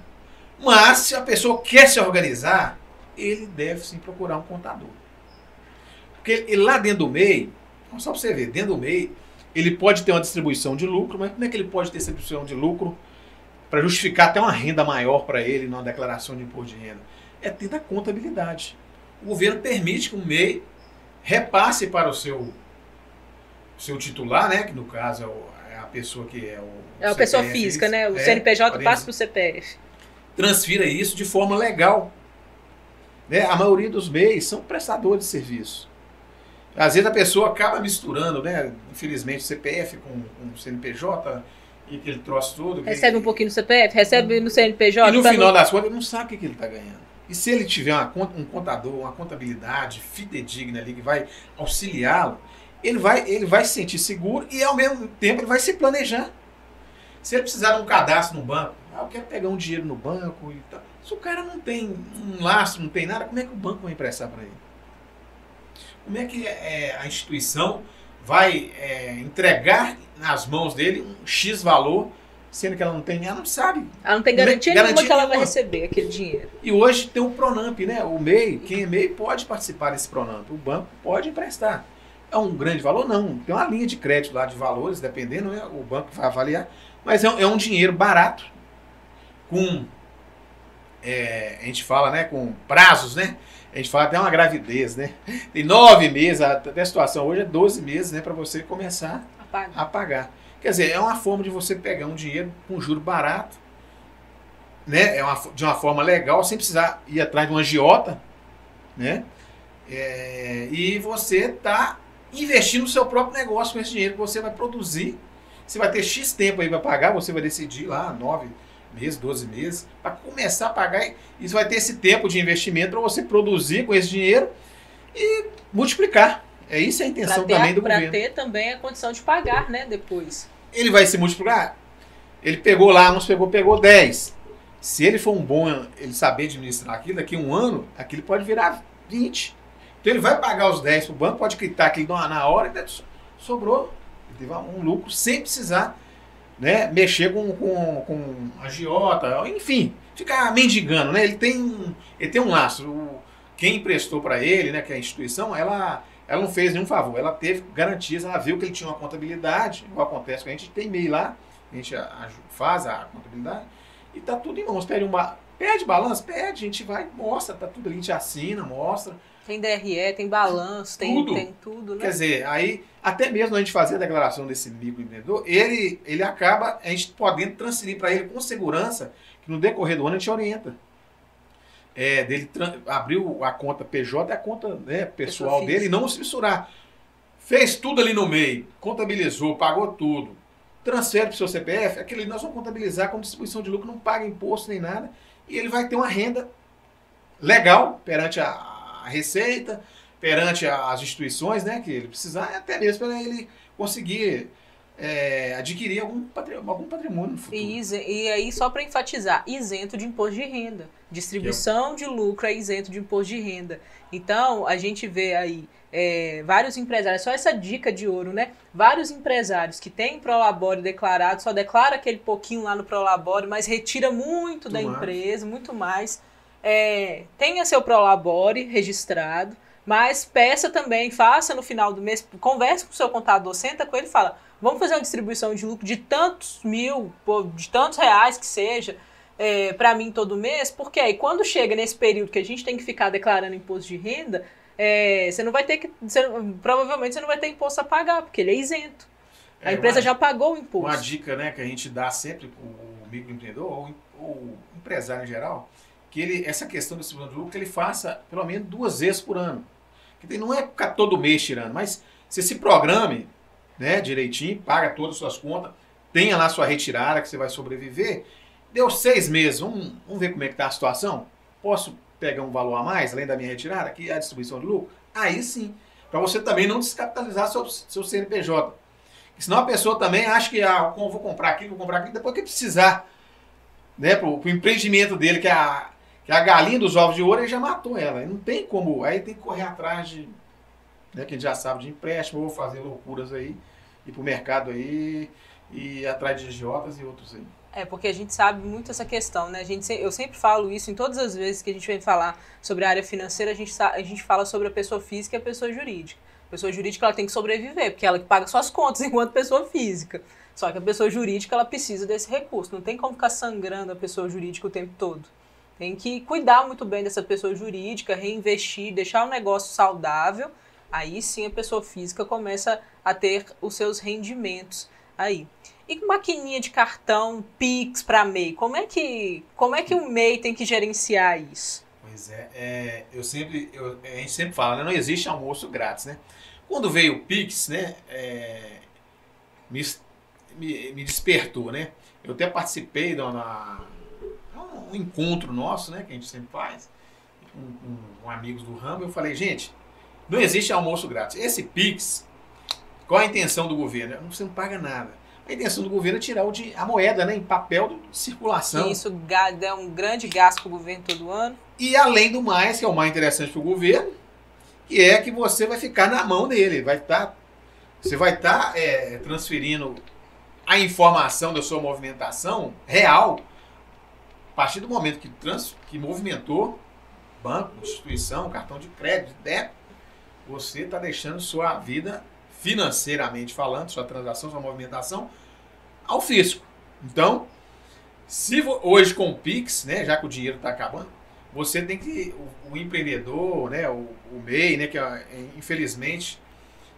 Mas se a pessoa quer se organizar, ele deve sim procurar um contador. Porque ele, lá dentro do MEI, só para você ver, dentro do MEI, ele pode ter uma distribuição de lucro, mas como é que ele pode ter distribuição de lucro para justificar até uma renda maior para ele numa declaração de imposto de renda? É ter da contabilidade. O governo permite que o MEI repasse para o seu, seu titular, né? Que no caso é, é a pessoa que é o. É a pessoa física, né? O é, CNPJ passa para o CPF. Transfira isso de forma legal. Né? A maioria dos MEIs são prestadores de serviço. Às vezes a pessoa acaba misturando, né? Infelizmente, CPF com, com CNPJ e aquele troço todo. Recebe um pouquinho no CPF, recebe no CNPJ. E no final no... das contas, ele não sabe o que, que ele está ganhando. E se ele tiver uma, um contador, uma contabilidade fidedigna ali que vai auxiliá-lo, ele vai, ele vai se sentir seguro e ao mesmo tempo ele vai se planejar. Se ele precisar de um cadastro no banco, ah, eu quero pegar um dinheiro no banco e tal. Se o cara não tem um lastro, não tem nada, como é que o banco vai emprestar para ele? Como é que é, a instituição vai é, entregar nas mãos dele um X valor, sendo que ela não tem, ela não sabe. Ela não tem garantia, garantia nenhuma que ela vai receber aquele dinheiro. E hoje tem o Pronamp, né? O MEI, quem é MEI pode participar desse Pronamp, o banco pode emprestar. É um grande valor? Não. Tem uma linha de crédito lá de valores, dependendo, né? o banco vai avaliar. Mas é, é um dinheiro barato, com, é, a gente fala, né, com prazos, né? A gente fala até uma gravidez, né? Tem nove meses, até a situação hoje é 12 meses, né? Para você começar a pagar. Quer dizer, é uma forma de você pegar um dinheiro com juro barato, né? É uma, de uma forma legal, sem precisar ir atrás de uma agiota, né? É, e você tá investindo no seu próprio negócio com esse dinheiro que você vai produzir. Você vai ter X tempo aí para pagar, você vai decidir lá, nove meses, 12 meses, para começar a pagar. Isso vai ter esse tempo de investimento para você produzir com esse dinheiro e multiplicar. É isso a intenção também do governo. Para ter também a condição de pagar, né, depois. Ele vai se multiplicar. Ele pegou lá, nos pegou, pegou 10. Se ele for um bom, ele saber administrar aquilo, daqui a um ano, aquilo pode virar 20. Então ele vai pagar os 10 para o banco, pode quitar aquilo na hora e sobrou. Ele teve um lucro sem precisar né, mexer com, com, com agiota, enfim, ficar mendigando, né? Ele tem, ele tem um laço. O, quem emprestou para ele, né, que é a instituição, ela, ela não fez nenhum favor. Ela teve garantias, ela viu que ele tinha uma contabilidade, igual acontece que a gente tem e-mail lá, a gente faz a contabilidade, e tá tudo em mãos. Pede, uma, pede balanço? Pede, a gente vai, mostra, tá tudo ali, a gente assina, mostra. Tem DRE, tem balanço, tem tudo. tem tudo, né? Quer dizer, aí, até mesmo a gente fazer a declaração desse microempreendedor, ele, ele acaba, a gente podendo transferir para ele com segurança, que no decorrer do ano a gente orienta. É, dele abriu a conta PJ a conta né, pessoal dele e não se misturar. Fez tudo ali no meio, contabilizou, pagou tudo. Transfere para o seu CPF, ali nós vamos contabilizar como distribuição de lucro, não paga imposto nem nada, e ele vai ter uma renda legal perante a, a receita, perante as instituições né, que ele precisar, até mesmo para ele conseguir é, adquirir algum patrimônio, algum patrimônio no futuro. E, e aí, só para enfatizar, isento de imposto de renda. Distribuição de lucro é isento de imposto de renda. Então, a gente vê aí é, vários empresários, só essa dica de ouro, né? Vários empresários que têm Prolabore declarado, só declara aquele pouquinho lá no Prolabore, mas retira muito, muito da mais. empresa, muito mais é, tenha seu Prolabore registrado, mas peça também, faça no final do mês, converse com o seu contador, senta com ele e fala, vamos fazer uma distribuição de lucro de tantos mil, de tantos reais que seja, é, para mim todo mês, porque aí quando chega nesse período que a gente tem que ficar declarando imposto de renda, é, você não vai ter que. Você, provavelmente você não vai ter imposto a pagar, porque ele é isento. A é, empresa uma, já pagou o imposto. Uma dica né, que a gente dá sempre para o microempreendedor, ou o empresário em geral, que ele, essa questão do segundo lucro, que ele faça pelo menos duas vezes por ano. Que não é ficar todo mês tirando, mas você se programe né, direitinho, paga todas as suas contas, tenha lá sua retirada que você vai sobreviver. Deu seis meses, vamos, vamos ver como é que está a situação? Posso pegar um valor a mais, além da minha retirada, que é a distribuição de lucro? Aí sim, para você também não descapitalizar seu, seu CNPJ. Senão a pessoa também acha que ah, vou comprar aquilo, vou comprar aquilo, depois que precisar né, para o empreendimento dele, que é a, que a galinha dos ovos de ouro ele já matou ela. Não tem como. Aí tem que correr atrás de. Né, que a gente já sabe de empréstimo, ou fazer loucuras aí, ir pro mercado aí, e atrás de idiotas e outros aí. É, porque a gente sabe muito essa questão, né? A gente, eu sempre falo isso em todas as vezes que a gente vem falar sobre a área financeira, a gente, a gente fala sobre a pessoa física e a pessoa jurídica. pessoa jurídica ela tem que sobreviver, porque ela que paga suas contas enquanto pessoa física. Só que a pessoa jurídica ela precisa desse recurso. Não tem como ficar sangrando a pessoa jurídica o tempo todo. Tem que cuidar muito bem dessa pessoa jurídica, reinvestir, deixar o negócio saudável. Aí sim a pessoa física começa a ter os seus rendimentos aí. E maquininha de cartão, Pix para MEI, como é que como é que o MEI tem que gerenciar isso? Pois é, é eu sempre eu, a gente sempre fala, né, não existe almoço grátis, né? Quando veio o Pix, né, é, me, me, me, despertou, né? Eu até participei de uma, um encontro nosso, né, que a gente sempre faz, com, com, com amigos do ramo, eu falei, gente, não existe almoço grátis. Esse Pix, qual a intenção do governo? Você não paga nada. A intenção do governo é tirar o de, a moeda né, em papel de circulação. isso dá um grande gasto para o governo todo ano. E além do mais, que é o mais interessante para o governo, que é que você vai ficar na mão dele. Vai estar, tá, você vai estar tá, é, transferindo a informação da sua movimentação real partir do momento que, trans, que movimentou banco, instituição, cartão de crédito, débito, você está deixando sua vida financeiramente falando, sua transação, sua movimentação, ao fisco. Então, se hoje com o Pix, né, já que o dinheiro está acabando, você tem que o, o empreendedor, né, o, o, MEI, né, que é, infelizmente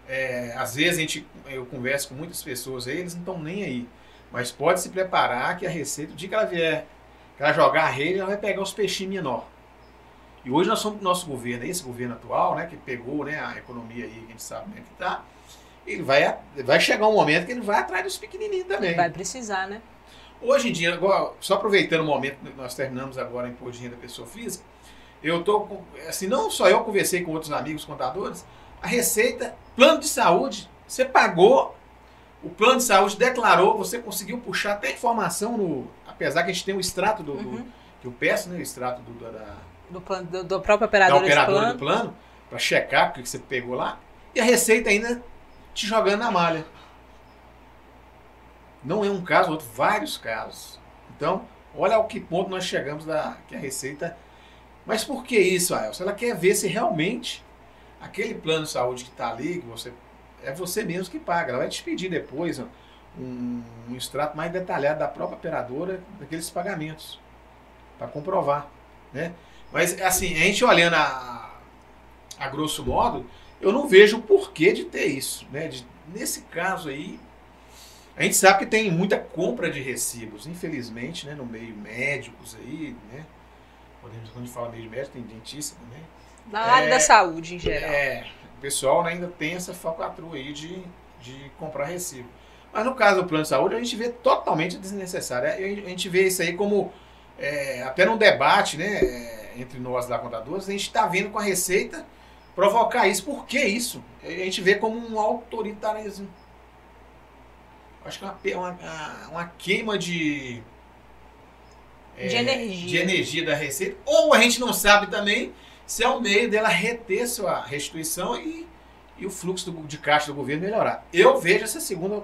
é, às vezes a gente eu converso com muitas pessoas aí, eles não estão nem aí, mas pode se preparar que a receita, dia que ela vier, que ela jogar a rede, ela vai pegar os peixinhos menor. E hoje nós somos nosso governo, esse governo atual, né, que pegou, né, a economia aí, que a gente sabe como é que está ele vai, vai chegar um momento que ele vai atrás dos pequenininhos também. Vai precisar, né? Hoje em dia, agora, só aproveitando o momento que nós terminamos agora em imposto de renda pessoa física, eu tô assim, não só eu conversei com outros amigos contadores, a Receita, plano de saúde, você pagou, o plano de saúde declarou, você conseguiu puxar até informação no, apesar que a gente tem o extrato do, uhum. do que eu peço, né, o extrato do, da, do, plano, do, do próprio operador da operadora plano. do plano, para checar o que você pegou lá, e a Receita ainda te jogando na malha. Não é um caso, outro, vários casos. Então, olha ao que ponto nós chegamos da que a Receita. Mas por que isso, Aelson? Ela quer ver se realmente aquele plano de saúde que está ali, que você é você mesmo que paga. Ela vai te pedir depois um, um extrato mais detalhado da própria operadora daqueles pagamentos para comprovar, né? Mas assim, a gente olhando a, a grosso modo, eu não vejo o porquê de ter isso. Né? De, nesse caso aí, a gente sabe que tem muita compra de recibos, infelizmente, né? no meio médicos aí, né? Quando a gente fala meio médico, tem dentista também. Na é, área da saúde, em geral. É, pessoal né, ainda tem essa falcatrua aí de, de comprar recibo. Mas no caso do plano de saúde, a gente vê totalmente desnecessário. A gente vê isso aí como, é, até num debate né, é, entre nós da contadores, a gente está vendo com a Receita provocar isso. Por que isso? A gente vê como um autoritarismo. Acho que é uma, uma, uma queima de. É, de energia. De energia da Receita. Ou a gente não sabe também se é o meio dela reter sua restituição e, e o fluxo do, de caixa do governo melhorar. Eu vejo essa segunda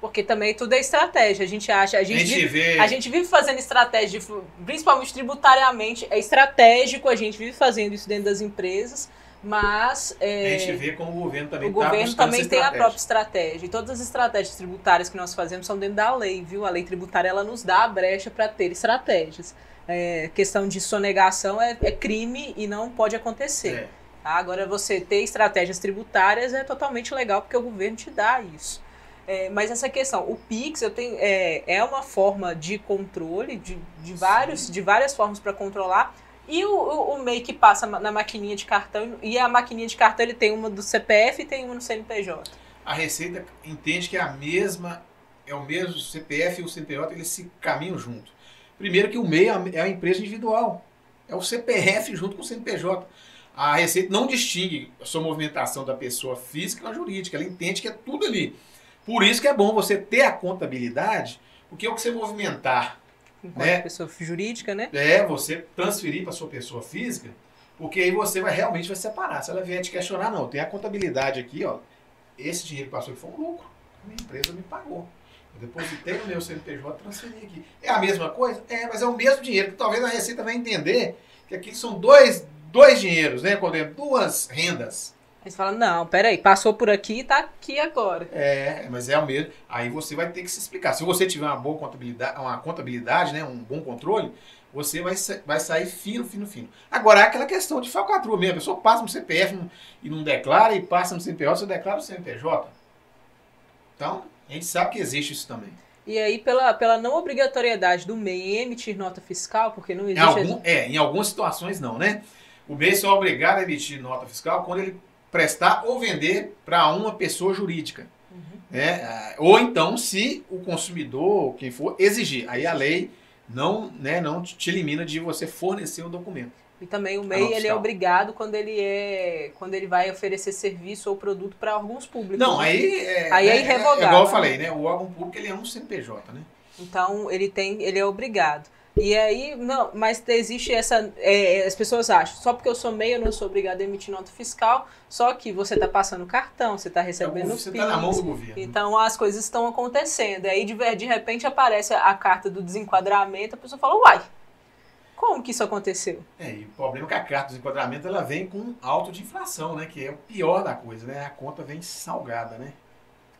porque também tudo é estratégia. A gente acha. A gente, a gente, vive, vê... a gente vive fazendo estratégia, principalmente tributariamente. É estratégico, a gente vive fazendo isso dentro das empresas. Mas. É, a gente vê como o governo também O tá governo também tem a própria estratégia. E todas as estratégias tributárias que nós fazemos são dentro da lei, viu? A lei tributária ela nos dá a brecha para ter estratégias. É, questão de sonegação é, é, crime e não pode acontecer. É. Tá? Agora, você ter estratégias tributárias é totalmente legal porque o governo te dá isso. É, mas essa questão, o Pix eu tenho, é, é uma forma de controle, de, de, vários, de várias formas para controlar, e o, o, o MEI que passa na maquininha de cartão, e a maquininha de cartão ele tem uma do CPF e tem uma no CNPJ. A Receita entende que é a mesma, é o mesmo CPF e o CNPJ, eles se caminham junto. Primeiro que o MEI é a empresa individual, é o CPF junto com o CNPJ. A Receita não distingue a sua movimentação da pessoa física da jurídica, ela entende que é tudo ali. Por isso que é bom você ter a contabilidade, porque é o que você movimentar Enquanto né? pessoa jurídica, né? É, você transferir para sua pessoa física, porque aí você vai realmente vai separar. Se ela vier te questionar, não, tem a contabilidade aqui, ó. Esse dinheiro que passou aqui foi um lucro. A minha empresa me pagou. Depositei no meu CNPJ transferi aqui. É a mesma coisa? É, mas é o mesmo dinheiro, que talvez a Receita vai entender que aqui são dois, dois dinheiros, né? Quando é duas rendas. Aí você fala, não, peraí, passou por aqui e tá aqui agora. É, mas é o mesmo. Aí você vai ter que se explicar. Se você tiver uma boa contabilidade, uma contabilidade, né, um bom controle, você vai, vai sair fino, fino, fino. Agora, é aquela questão de falcatrua mesmo. A pessoa passa no CPF e não declara, e passa no CNPJ, você declara o CNPJ. Então, a gente sabe que existe isso também. E aí, pela, pela não obrigatoriedade do MEI em emitir nota fiscal, porque não existe... Em algum, é, em algumas situações não, né? O MEI só é obrigado a emitir nota fiscal quando ele prestar ou vender para uma pessoa jurídica. Uhum. Né? Ou então, se o consumidor, quem for, exigir. Aí a lei não, né, não te elimina de você fornecer o documento. E também o MEI ele é obrigado quando ele é quando ele vai oferecer serviço ou produto para órgãos públicos. Não, né? aí é, aí é, é irrevogável. É, igual eu falei, né? O órgão público ele é um CNPJ, né? Então ele tem ele é obrigado. E aí, não, mas existe essa. É, as pessoas acham, só porque eu sou MEI, eu não sou obrigado a emitir nota fiscal, só que você está passando cartão, você está recebendo. É, você está na mão do governo. Então as coisas estão acontecendo. Aí de, de repente aparece a carta do desenquadramento, a pessoa fala, uai, como que isso aconteceu? É, e o problema é que a carta do desenquadramento ela vem com alto de inflação, né? Que é o pior da coisa, né? A conta vem salgada, né?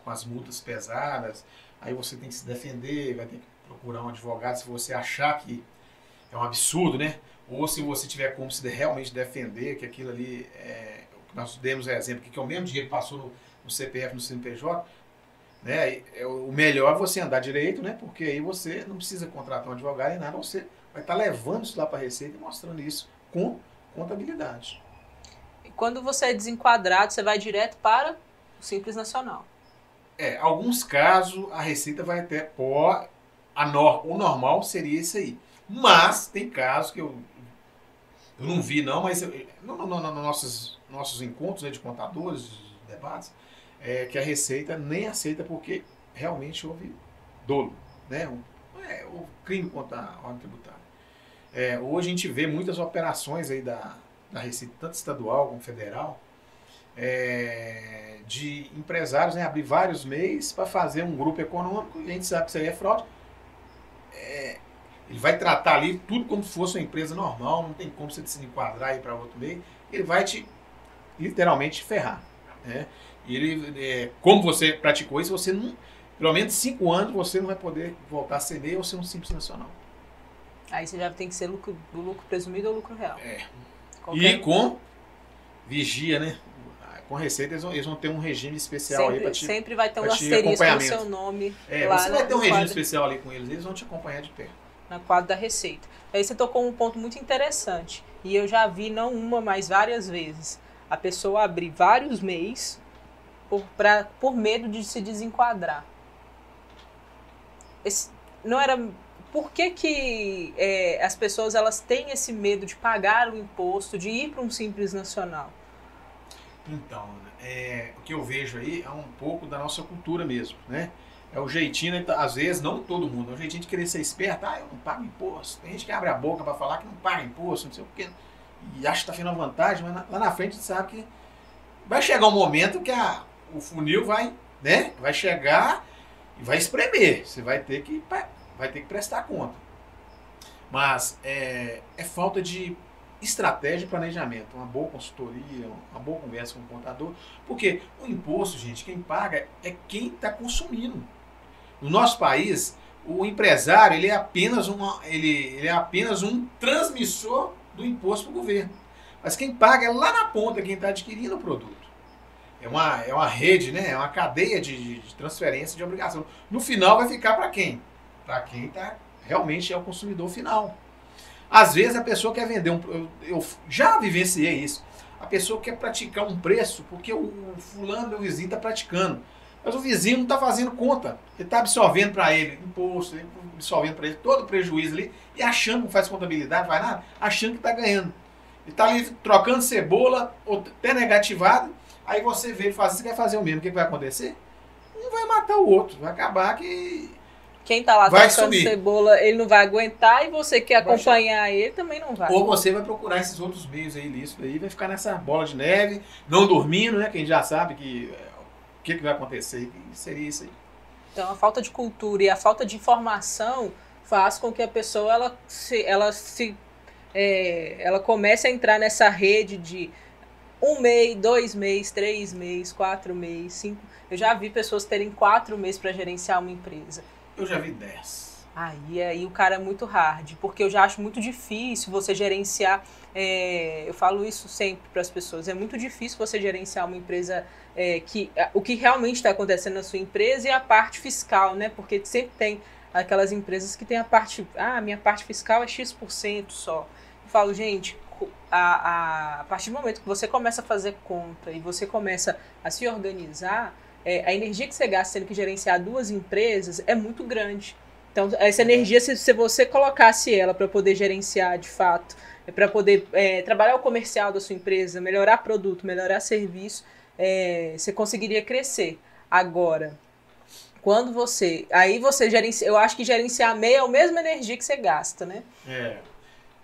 Com as multas pesadas, aí você tem que se defender, vai ter que procurar um advogado se você achar que é um absurdo, né? Ou se você tiver como se realmente defender que aquilo ali é. Nós demos o exemplo que é o mesmo dinheiro que passou no, no CPF, no CNPJ, né? É, o melhor é você andar direito, né? Porque aí você não precisa contratar um advogado e nada, você vai estar levando isso lá para a Receita e mostrando isso com contabilidade. E quando você é desenquadrado, você vai direto para o Simples Nacional. É, alguns casos a Receita vai até pô, a nor, o normal seria isso aí. Mas tem casos que eu, eu não vi não, mas eu, no, no, no, no nossos, nossos encontros né, de contadores, debates, é, que a Receita nem aceita porque realmente houve dolo, né? O, é, o crime contra a ordem tributária. É, hoje a gente vê muitas operações aí da, da Receita, tanto estadual como federal, é, de empresários né, abrir vários meios para fazer um grupo econômico, e a gente sabe que isso aí é fraude. É, ele vai tratar ali tudo como se fosse uma empresa normal, não tem como você se enquadrar aí para outro meio, ele vai te literalmente ferrar. Né? Ele, é, como você praticou isso, você não, pelo menos cinco anos você não vai poder voltar a ser meio ou ser um simples nacional. Aí você já tem que ser lucro, do lucro presumido ou lucro real. É. Qualquer... E com vigia, né? Com receita, eles vão, eles vão ter um regime especial sempre, aí para te Sempre vai ter um asterisco no seu nome. É, lá você vai ter um regime quadro, especial ali com eles, eles vão te acompanhar de perto. Na quadra da receita. Aí você tocou um ponto muito interessante. E eu já vi, não uma, mas várias vezes, a pessoa abrir vários mês por, pra, por medo de se desenquadrar. Esse, não era por que, que é, as pessoas elas têm esse medo de pagar o imposto, de ir para um simples nacional? Então, é, o que eu vejo aí é um pouco da nossa cultura mesmo, né? É o jeitinho, né? às vezes, não todo mundo, é o jeitinho de querer ser esperto. Ah, eu não pago imposto. Tem gente que abre a boca para falar que não paga imposto, não sei o quê. E acha que está tendo vantagem, mas lá na frente sabe que vai chegar um momento que a, o funil vai, né? Vai chegar e vai espremer. Você vai ter que vai ter que prestar conta. Mas é, é falta de estratégia e planejamento, uma boa consultoria, uma boa conversa com o contador, porque o imposto, gente, quem paga é quem está consumindo. No nosso país, o empresário ele é apenas uma, ele, ele é apenas um transmissor do imposto para o governo. Mas quem paga é lá na ponta quem está adquirindo o produto. É uma, é uma rede, né? é uma cadeia de, de transferência de obrigação. No final vai ficar para quem? Para quem tá, realmente é o consumidor final. Às vezes a pessoa quer vender um. Eu, eu já vivenciei isso. A pessoa quer praticar um preço porque o, o fulano, meu vizinho, está praticando. Mas o vizinho não está fazendo conta. Ele está absorvendo para ele imposto, absorvendo para ele todo o prejuízo ali e achando que faz contabilidade, vai nada, achando que está ganhando. Ele está ali trocando cebola, até negativado. Aí você vê ele faz, você quer fazer o mesmo, o que vai acontecer? Um vai matar o outro, vai acabar que quem tá lá vai tocando cebola, ele não vai aguentar e você quer acompanhar ele também não vai. Ou você vai procurar esses outros meios aí lícitos aí, vai ficar nessa bola de neve, não dormindo, né? Quem já sabe que é, o que, que vai acontecer, seria isso aí. Então a falta de cultura e a falta de informação faz com que a pessoa ela se, ela se é, ela comece a entrar nessa rede de um mês, dois meses, três meses, quatro meses, cinco. Eu já vi pessoas terem quatro meses para gerenciar uma empresa. Eu já vi dez. Aí, aí o cara é muito hard, porque eu já acho muito difícil você gerenciar. É, eu falo isso sempre para as pessoas. É muito difícil você gerenciar uma empresa é, que o que realmente está acontecendo na sua empresa e a parte fiscal, né? Porque sempre tem aquelas empresas que tem a parte, ah, minha parte fiscal é x% só. Eu falo, gente, a, a, a partir do momento que você começa a fazer conta e você começa a se organizar, é, a energia que você gasta tendo que gerenciar duas empresas é muito grande. Então, essa energia, se, se você colocasse ela para poder gerenciar de fato, é para poder é, trabalhar o comercial da sua empresa, melhorar produto, melhorar serviço, é, você conseguiria crescer. Agora, quando você. Aí você gerencia. Eu acho que gerenciar meia é a mesma energia que você gasta, né? É.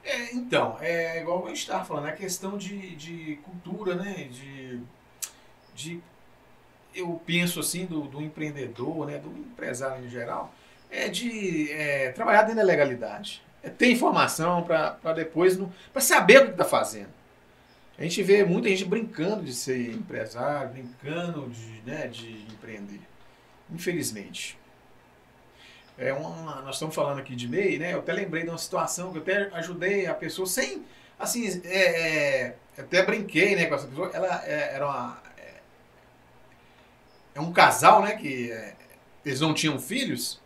é então, é igual a gente estava falando, é questão de, de cultura, né? De, de. Eu penso assim do, do empreendedor, né? Do empresário em geral é de é, trabalhar dentro da legalidade. É ter informação para depois, para saber o que está fazendo. A gente vê muita gente brincando de ser empresário, brincando de, né, de empreender. Infelizmente. É uma, nós estamos falando aqui de MEI, né? Eu até lembrei de uma situação que eu até ajudei a pessoa sem. Assim, é, é, até brinquei né, com essa pessoa. Ela é, era uma. É, um casal, né? Que é, eles não tinham filhos.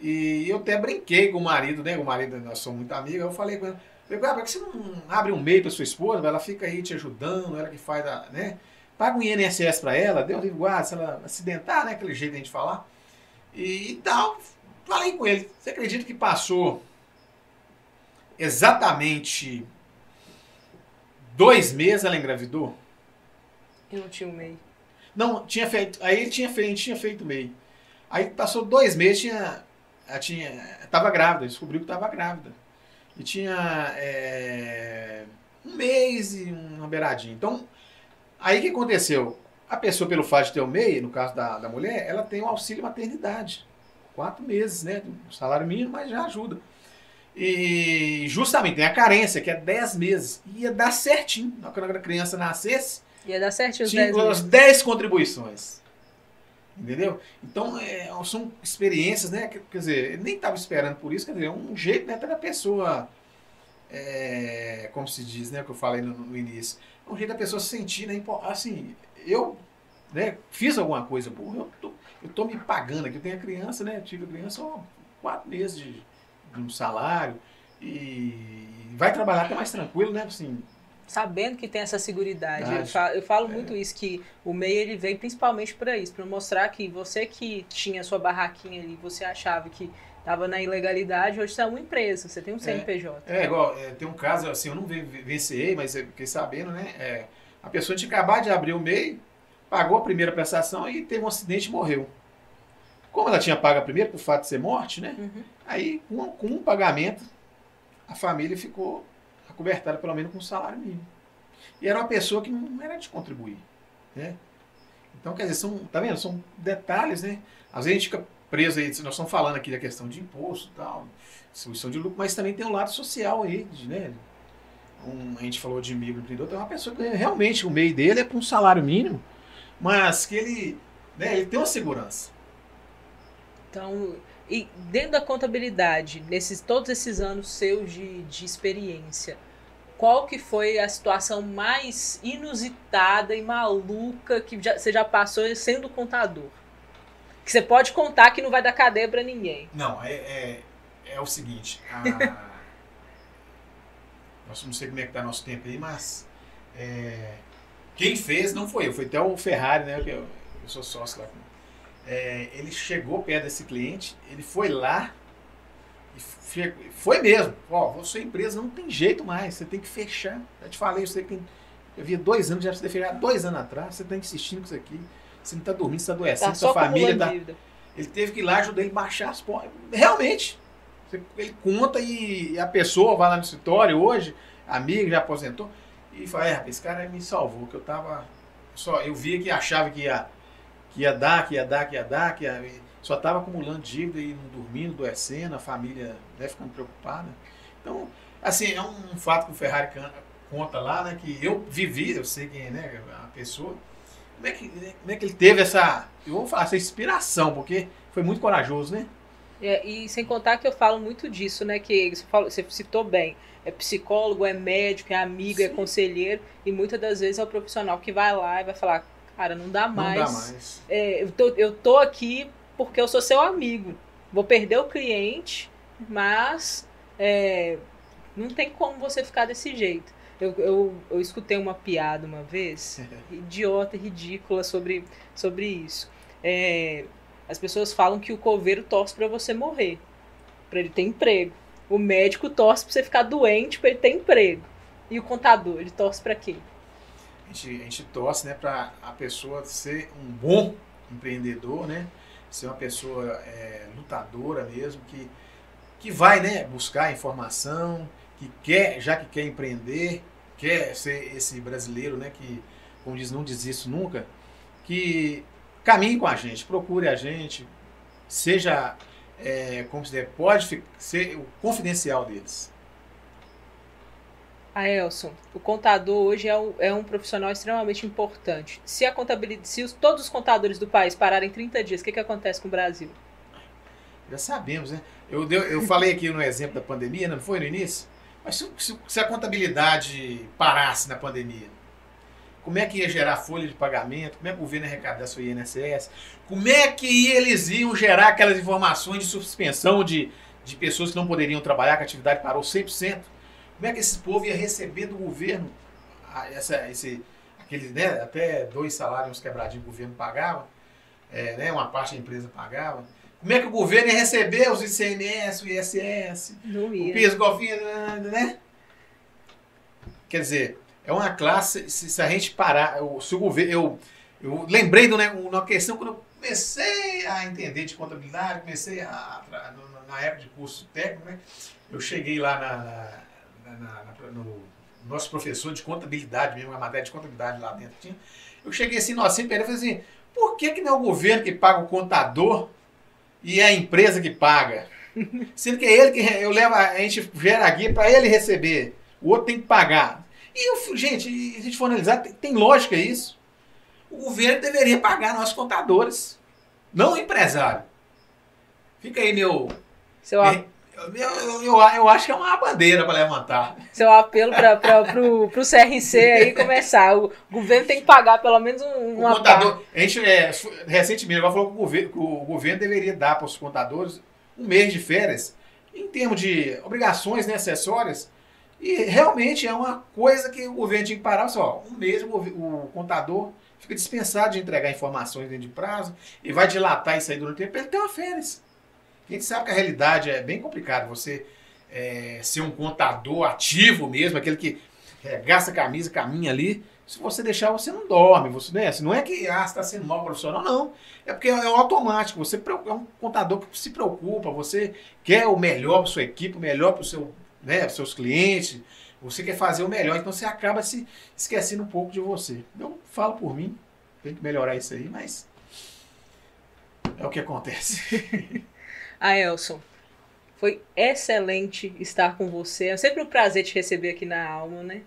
E eu até brinquei com o marido, né? O marido, nós somos muito amigos. Eu falei com ele, falei, ah, por que você não abre um meio para sua esposa? Ela fica aí te ajudando, ela que faz a, né? Paga um INSS para ela, deu um guarda, se ela acidentar, né? Aquele jeito de a gente falar. E, e tal, falei com ele. Você acredita que passou exatamente dois meses ela engravidou? Eu não tinha um MEI. Não, tinha feito. Aí tinha feito, tinha feito MEI. Aí passou dois meses, tinha tinha, estava grávida, descobriu que estava grávida. E tinha é, um mês e uma beiradinha. Então, aí o que aconteceu? A pessoa, pelo fato de ter o MEI, no caso da, da mulher, ela tem o auxílio maternidade. Quatro meses, né? salário mínimo, mas já ajuda. E justamente tem a carência, que é 10 meses. Ia dar certinho. Quando a criança nascesse, ia dar certinho tinha as 10 contribuições. Entendeu? Então, é, são experiências, né? Quer dizer, ele nem estava esperando por isso, quer dizer, é um jeito né, da pessoa, é, como se diz, né? Que eu falei no, no, início, é um jeito da pessoa se sentir, né? Assim, eu né, fiz alguma coisa boa, eu tô, eu tô me pagando aqui, eu tenho a criança, né? Eu tive a criança ó, quatro meses de, de um salário e vai trabalhar até mais tranquilo, né? Assim, sabendo que tem essa segurança. Eu falo, eu falo é. muito isso, que o MEI ele veio principalmente para isso, para mostrar que você que tinha sua barraquinha ali, você achava que estava na ilegalidade, hoje você é uma empresa, você tem um CNPJ. É, é igual, é, tem um caso assim, eu não venci, mas eu fiquei sabendo, né? É, a pessoa tinha acabado de abrir o MEI, pagou a primeira prestação e teve um acidente e morreu. Como ela tinha pago a primeira, por fato de ser morte, né? Uhum. Aí, com, com um pagamento, a família ficou cobertada pelo menos com um salário mínimo. E era uma pessoa que não era de contribuir. Né? Então, quer dizer, são, tá vendo? São detalhes, né? Às vezes a gente fica preso aí, nós estamos falando aqui da questão de imposto tal, distribuição de lucro, mas também tem um lado social aí, de, né? Um, a gente falou de microempreendedor, tem uma pessoa que realmente o meio dele é para um salário mínimo, mas que ele, né, ele tem uma segurança. Então, e dentro da contabilidade, nesses todos esses anos seus de, de experiência, qual que foi a situação mais inusitada e maluca que já, você já passou sendo contador? Que você pode contar que não vai dar cadeia para ninguém. Não, é, é, é, o seguinte. A... Nós não sei como é que tá nosso tempo aí, mas é... quem fez não foi eu, foi até o Ferrari, né? Eu, eu sou sócio lá. É, ele chegou perto desse cliente, ele foi lá foi mesmo. Ó, sua empresa não tem jeito mais, você tem que fechar. Já te falei, você tem. Eu vi dois anos, já te fechado dois anos atrás, você está insistindo com isso aqui. Você não está dormindo, você está adoecendo, tá sua família tá. Ele teve que ir lá ajudar ele a baixar as portas. Realmente. Ele conta e a pessoa vai lá no escritório hoje, amiga, já aposentou, e fala, é, esse cara me salvou, que eu tava. Só, eu via que achava que ia, que ia dar, que ia dar, que ia dar, que ia só estava acumulando dívida e não dormindo, adoecendo, a família né, ficando preocupada. Então, assim, é um fato que o Ferrari conta lá, né, que eu vivi, eu sei quem é, né, a pessoa. Como é que, como é que ele teve essa, eu vou falar, essa inspiração, porque foi muito corajoso, né? É, e sem contar que eu falo muito disso, né? Que você, falou, você citou bem. É psicólogo, é médico, é amigo, é Sim. é conselheiro. E muitas das vezes é o profissional que vai lá e vai falar, cara, não dá mais. Não dá mais. É, eu, tô, eu tô aqui porque eu sou seu amigo. Vou perder o cliente, mas é, não tem como você ficar desse jeito. Eu, eu, eu escutei uma piada uma vez, idiota, ridícula, sobre, sobre isso. É, as pessoas falam que o coveiro torce para você morrer, para ele ter emprego. O médico torce para você ficar doente, para ele ter emprego. E o contador, ele torce para quê? A gente, a gente torce né, para a pessoa ser um bom empreendedor, né? Ser uma pessoa é, lutadora mesmo, que, que vai né, buscar informação, que quer, já que quer empreender, quer ser esse brasileiro né, que, como diz, não desisto nunca, que caminhe com a gente, procure a gente, seja, é, como se diz, pode ser o confidencial deles. A Elson, o contador hoje é um, é um profissional extremamente importante. Se a contabilidade, se os, todos os contadores do país pararem 30 dias, o que, que acontece com o Brasil? Já sabemos, né? Eu, eu falei aqui no exemplo da pandemia, não foi no início? Mas se, se, se a contabilidade parasse na pandemia, como é que ia gerar folha de pagamento, como é que o governo ia arrecadar seu INSS, como é que eles iam gerar aquelas informações de suspensão de, de pessoas que não poderiam trabalhar, que a atividade parou 100%. Como é que esse povo ia receber do governo essa, esse, aqueles, né, até dois salários quebradinhos que o governo pagava, é, né, uma parte da empresa pagava. Como é que o governo ia receber os ICMS, o ISS, o PIS, o né? Quer dizer, é uma classe, se, se a gente parar, eu, se o governo, eu, eu lembrei de né, uma questão quando eu comecei a entender de contabilidade, comecei a, na época de curso técnico, né, eu cheguei lá na, na, na, na no nosso professor de contabilidade mesmo, a matéria de contabilidade lá dentro tinha, eu cheguei assim, nossa, e falei assim, por que, que não é o governo que paga o contador e é a empresa que paga? Sendo que é ele que eu levo, a gente gera a guia para ele receber, o outro tem que pagar. E, eu, gente, a gente for analisar, tem, tem lógica isso. O governo deveria pagar nossos contadores, não o empresário. Fica aí meu. Seu, eu, eu, eu, eu, acho que é uma bandeira para levantar. Seu apelo para o CRC aí começar. O governo tem que pagar pelo menos um, uma o contador, parte. A gente, é, recentemente, agora falou que o, governo, que o governo deveria dar para os contadores um mês de férias, em termos de obrigações né, acessórias, e realmente é uma coisa que o governo tinha que parar. Só, um mês o, o contador fica dispensado de entregar informações dentro de prazo e vai dilatar isso aí durante o tempo. Ele tem uma férias. A gente sabe que a realidade é bem complicada. Você é, ser um contador ativo mesmo, aquele que é, gasta camisa, caminha ali. Se você deixar, você não dorme. Você, né? Não é que ah, está sendo mal profissional, não. É porque é, automático. Você é um contador que se preocupa, você quer o melhor para sua equipe, o melhor para seu né, seus clientes, você quer fazer o melhor, então você acaba se esquecendo um pouco de você. Eu falo por mim, tem que melhorar isso aí, mas é o que acontece. ah, Elson, foi excelente estar com você. É sempre um prazer te receber aqui na Alma, né?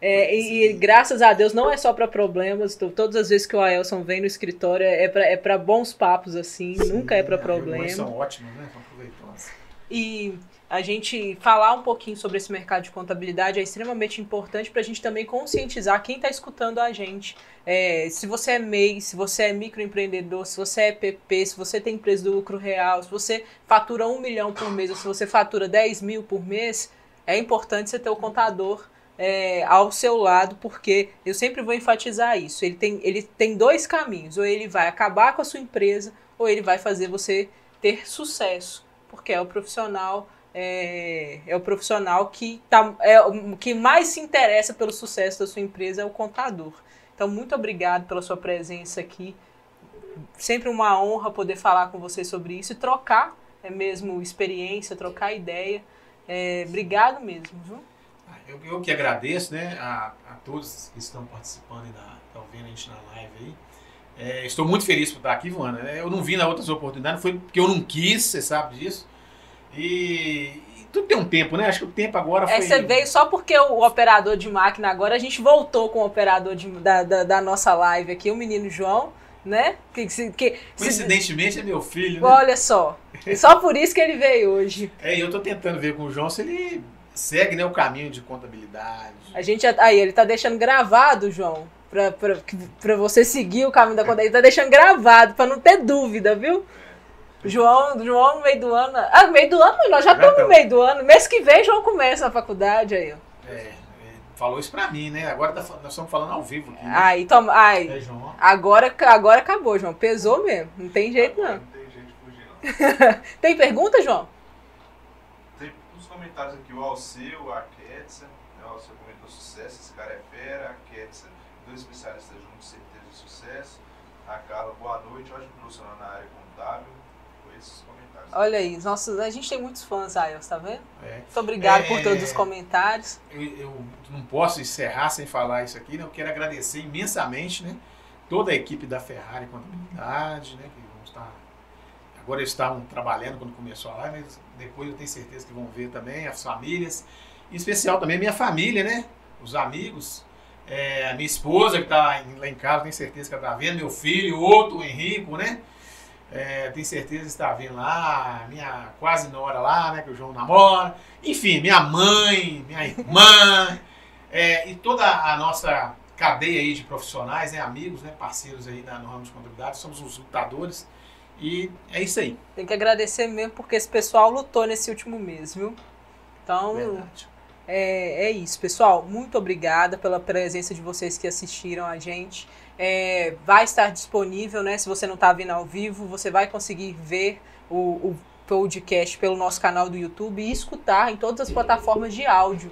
É, e, e, graças a Deus não é só para problemas. Então, todas as vezes que o Aelson vem no escritório é para é pra bons papos assim, Sim, nunca é para problemas. São ótimos, né? São proveitosos. E a gente falar um pouquinho sobre esse mercado de contabilidade é extremamente importante para a gente também conscientizar quem está escutando a gente. É, se você é MEI, se você é microempreendedor, se você é PP, se você tem empresa do lucro real, se você fatura um milhão por mês ou se você fatura 10 mil por mês, é importante você ter o contador é, ao seu lado, porque eu sempre vou enfatizar isso. Ele tem, ele tem dois caminhos: ou ele vai acabar com a sua empresa, ou ele vai fazer você ter sucesso, porque é o profissional é, é o profissional que, tá, é, que mais se interessa pelo sucesso da sua empresa, é o contador. Então, muito obrigado pela sua presença aqui. Sempre uma honra poder falar com você sobre isso e trocar é mesmo experiência, trocar ideia. É, obrigado mesmo, viu? Ah, eu, eu que agradeço né, a, a todos que estão participando e estão vendo a gente na live aí. É, estou muito feliz por estar aqui, Luana. Eu não vi na outras oportunidades, foi porque eu não quis, você sabe disso. E, e tudo tem um tempo, né? Acho que o tempo agora foi. É, você veio só porque o operador de máquina agora, a gente voltou com o operador de- da, da, da nossa live aqui, o menino João, né? Que, que, Coincidentemente é meu filho, né? Olha só. Só por isso que ele veio hoje. É, e eu tô tentando ver com o João se ele segue né, o caminho de contabilidade. A gente aí ele tá deixando gravado, João, pra, pra, pra você seguir o caminho da contabilidade. Ele tá deixando gravado, pra não ter dúvida, viu? João, João, no meio do ano. Ah, no meio do ano, nós já Já estamos no meio do ano. Mês que vem, João começa a faculdade aí, ó. É, ele falou isso pra mim, né? Agora tá nós estamos falando ao vivo aqui. né? Aí, toma. Ai, É, João. agora, agora acabou, João. Pesou mesmo. Não tem jeito, Agora não. Não tem jeito de fugir, não. Tem pergunta, João? Tem uns comentários aqui, o Alceu, a Ketsa. Né? O Alceu comentou sucesso, esse cara é fera. A Ketsa, dois especialistas juntos, certeza de sucesso. A Carla, boa noite, ótimo profissional na área contábil. Esses comentários. Olha aí, nossos, a gente tem muitos fãs, aí, tá vendo? É. Muito obrigado É. por todos os comentários. Eu, eu não posso encerrar sem falar isso aqui, né? Eu quero agradecer imensamente, né? Toda a equipe da Ferrari Contabilidade, né? Que vão estar. Agora eles estavam trabalhando quando começou a live, mas depois eu tenho certeza que vão ver também, as famílias. Em especial também a minha família, né? Os amigos. É, a minha esposa que está lá em casa, tenho certeza que ela está vendo. Meu filho, outro, o Henrico, né? É, tenho certeza que está vendo lá, minha quase nora lá, né? Que o João namora. Enfim, minha mãe, minha irmã, é, e toda a nossa cadeia aí de profissionais, né, amigos, né, parceiros aí na, no ramo de contabilidade, somos os lutadores. E é isso aí. Tem que agradecer mesmo, porque esse pessoal lutou nesse último mês, viu? Então, Verdade. É, é isso, pessoal. Muito obrigada pela presença de vocês que assistiram a gente. É, vai estar disponível, né? Se você não está vindo ao vivo, você vai conseguir ver o, o podcast pelo nosso canal do YouTube e escutar em todas as plataformas de áudio.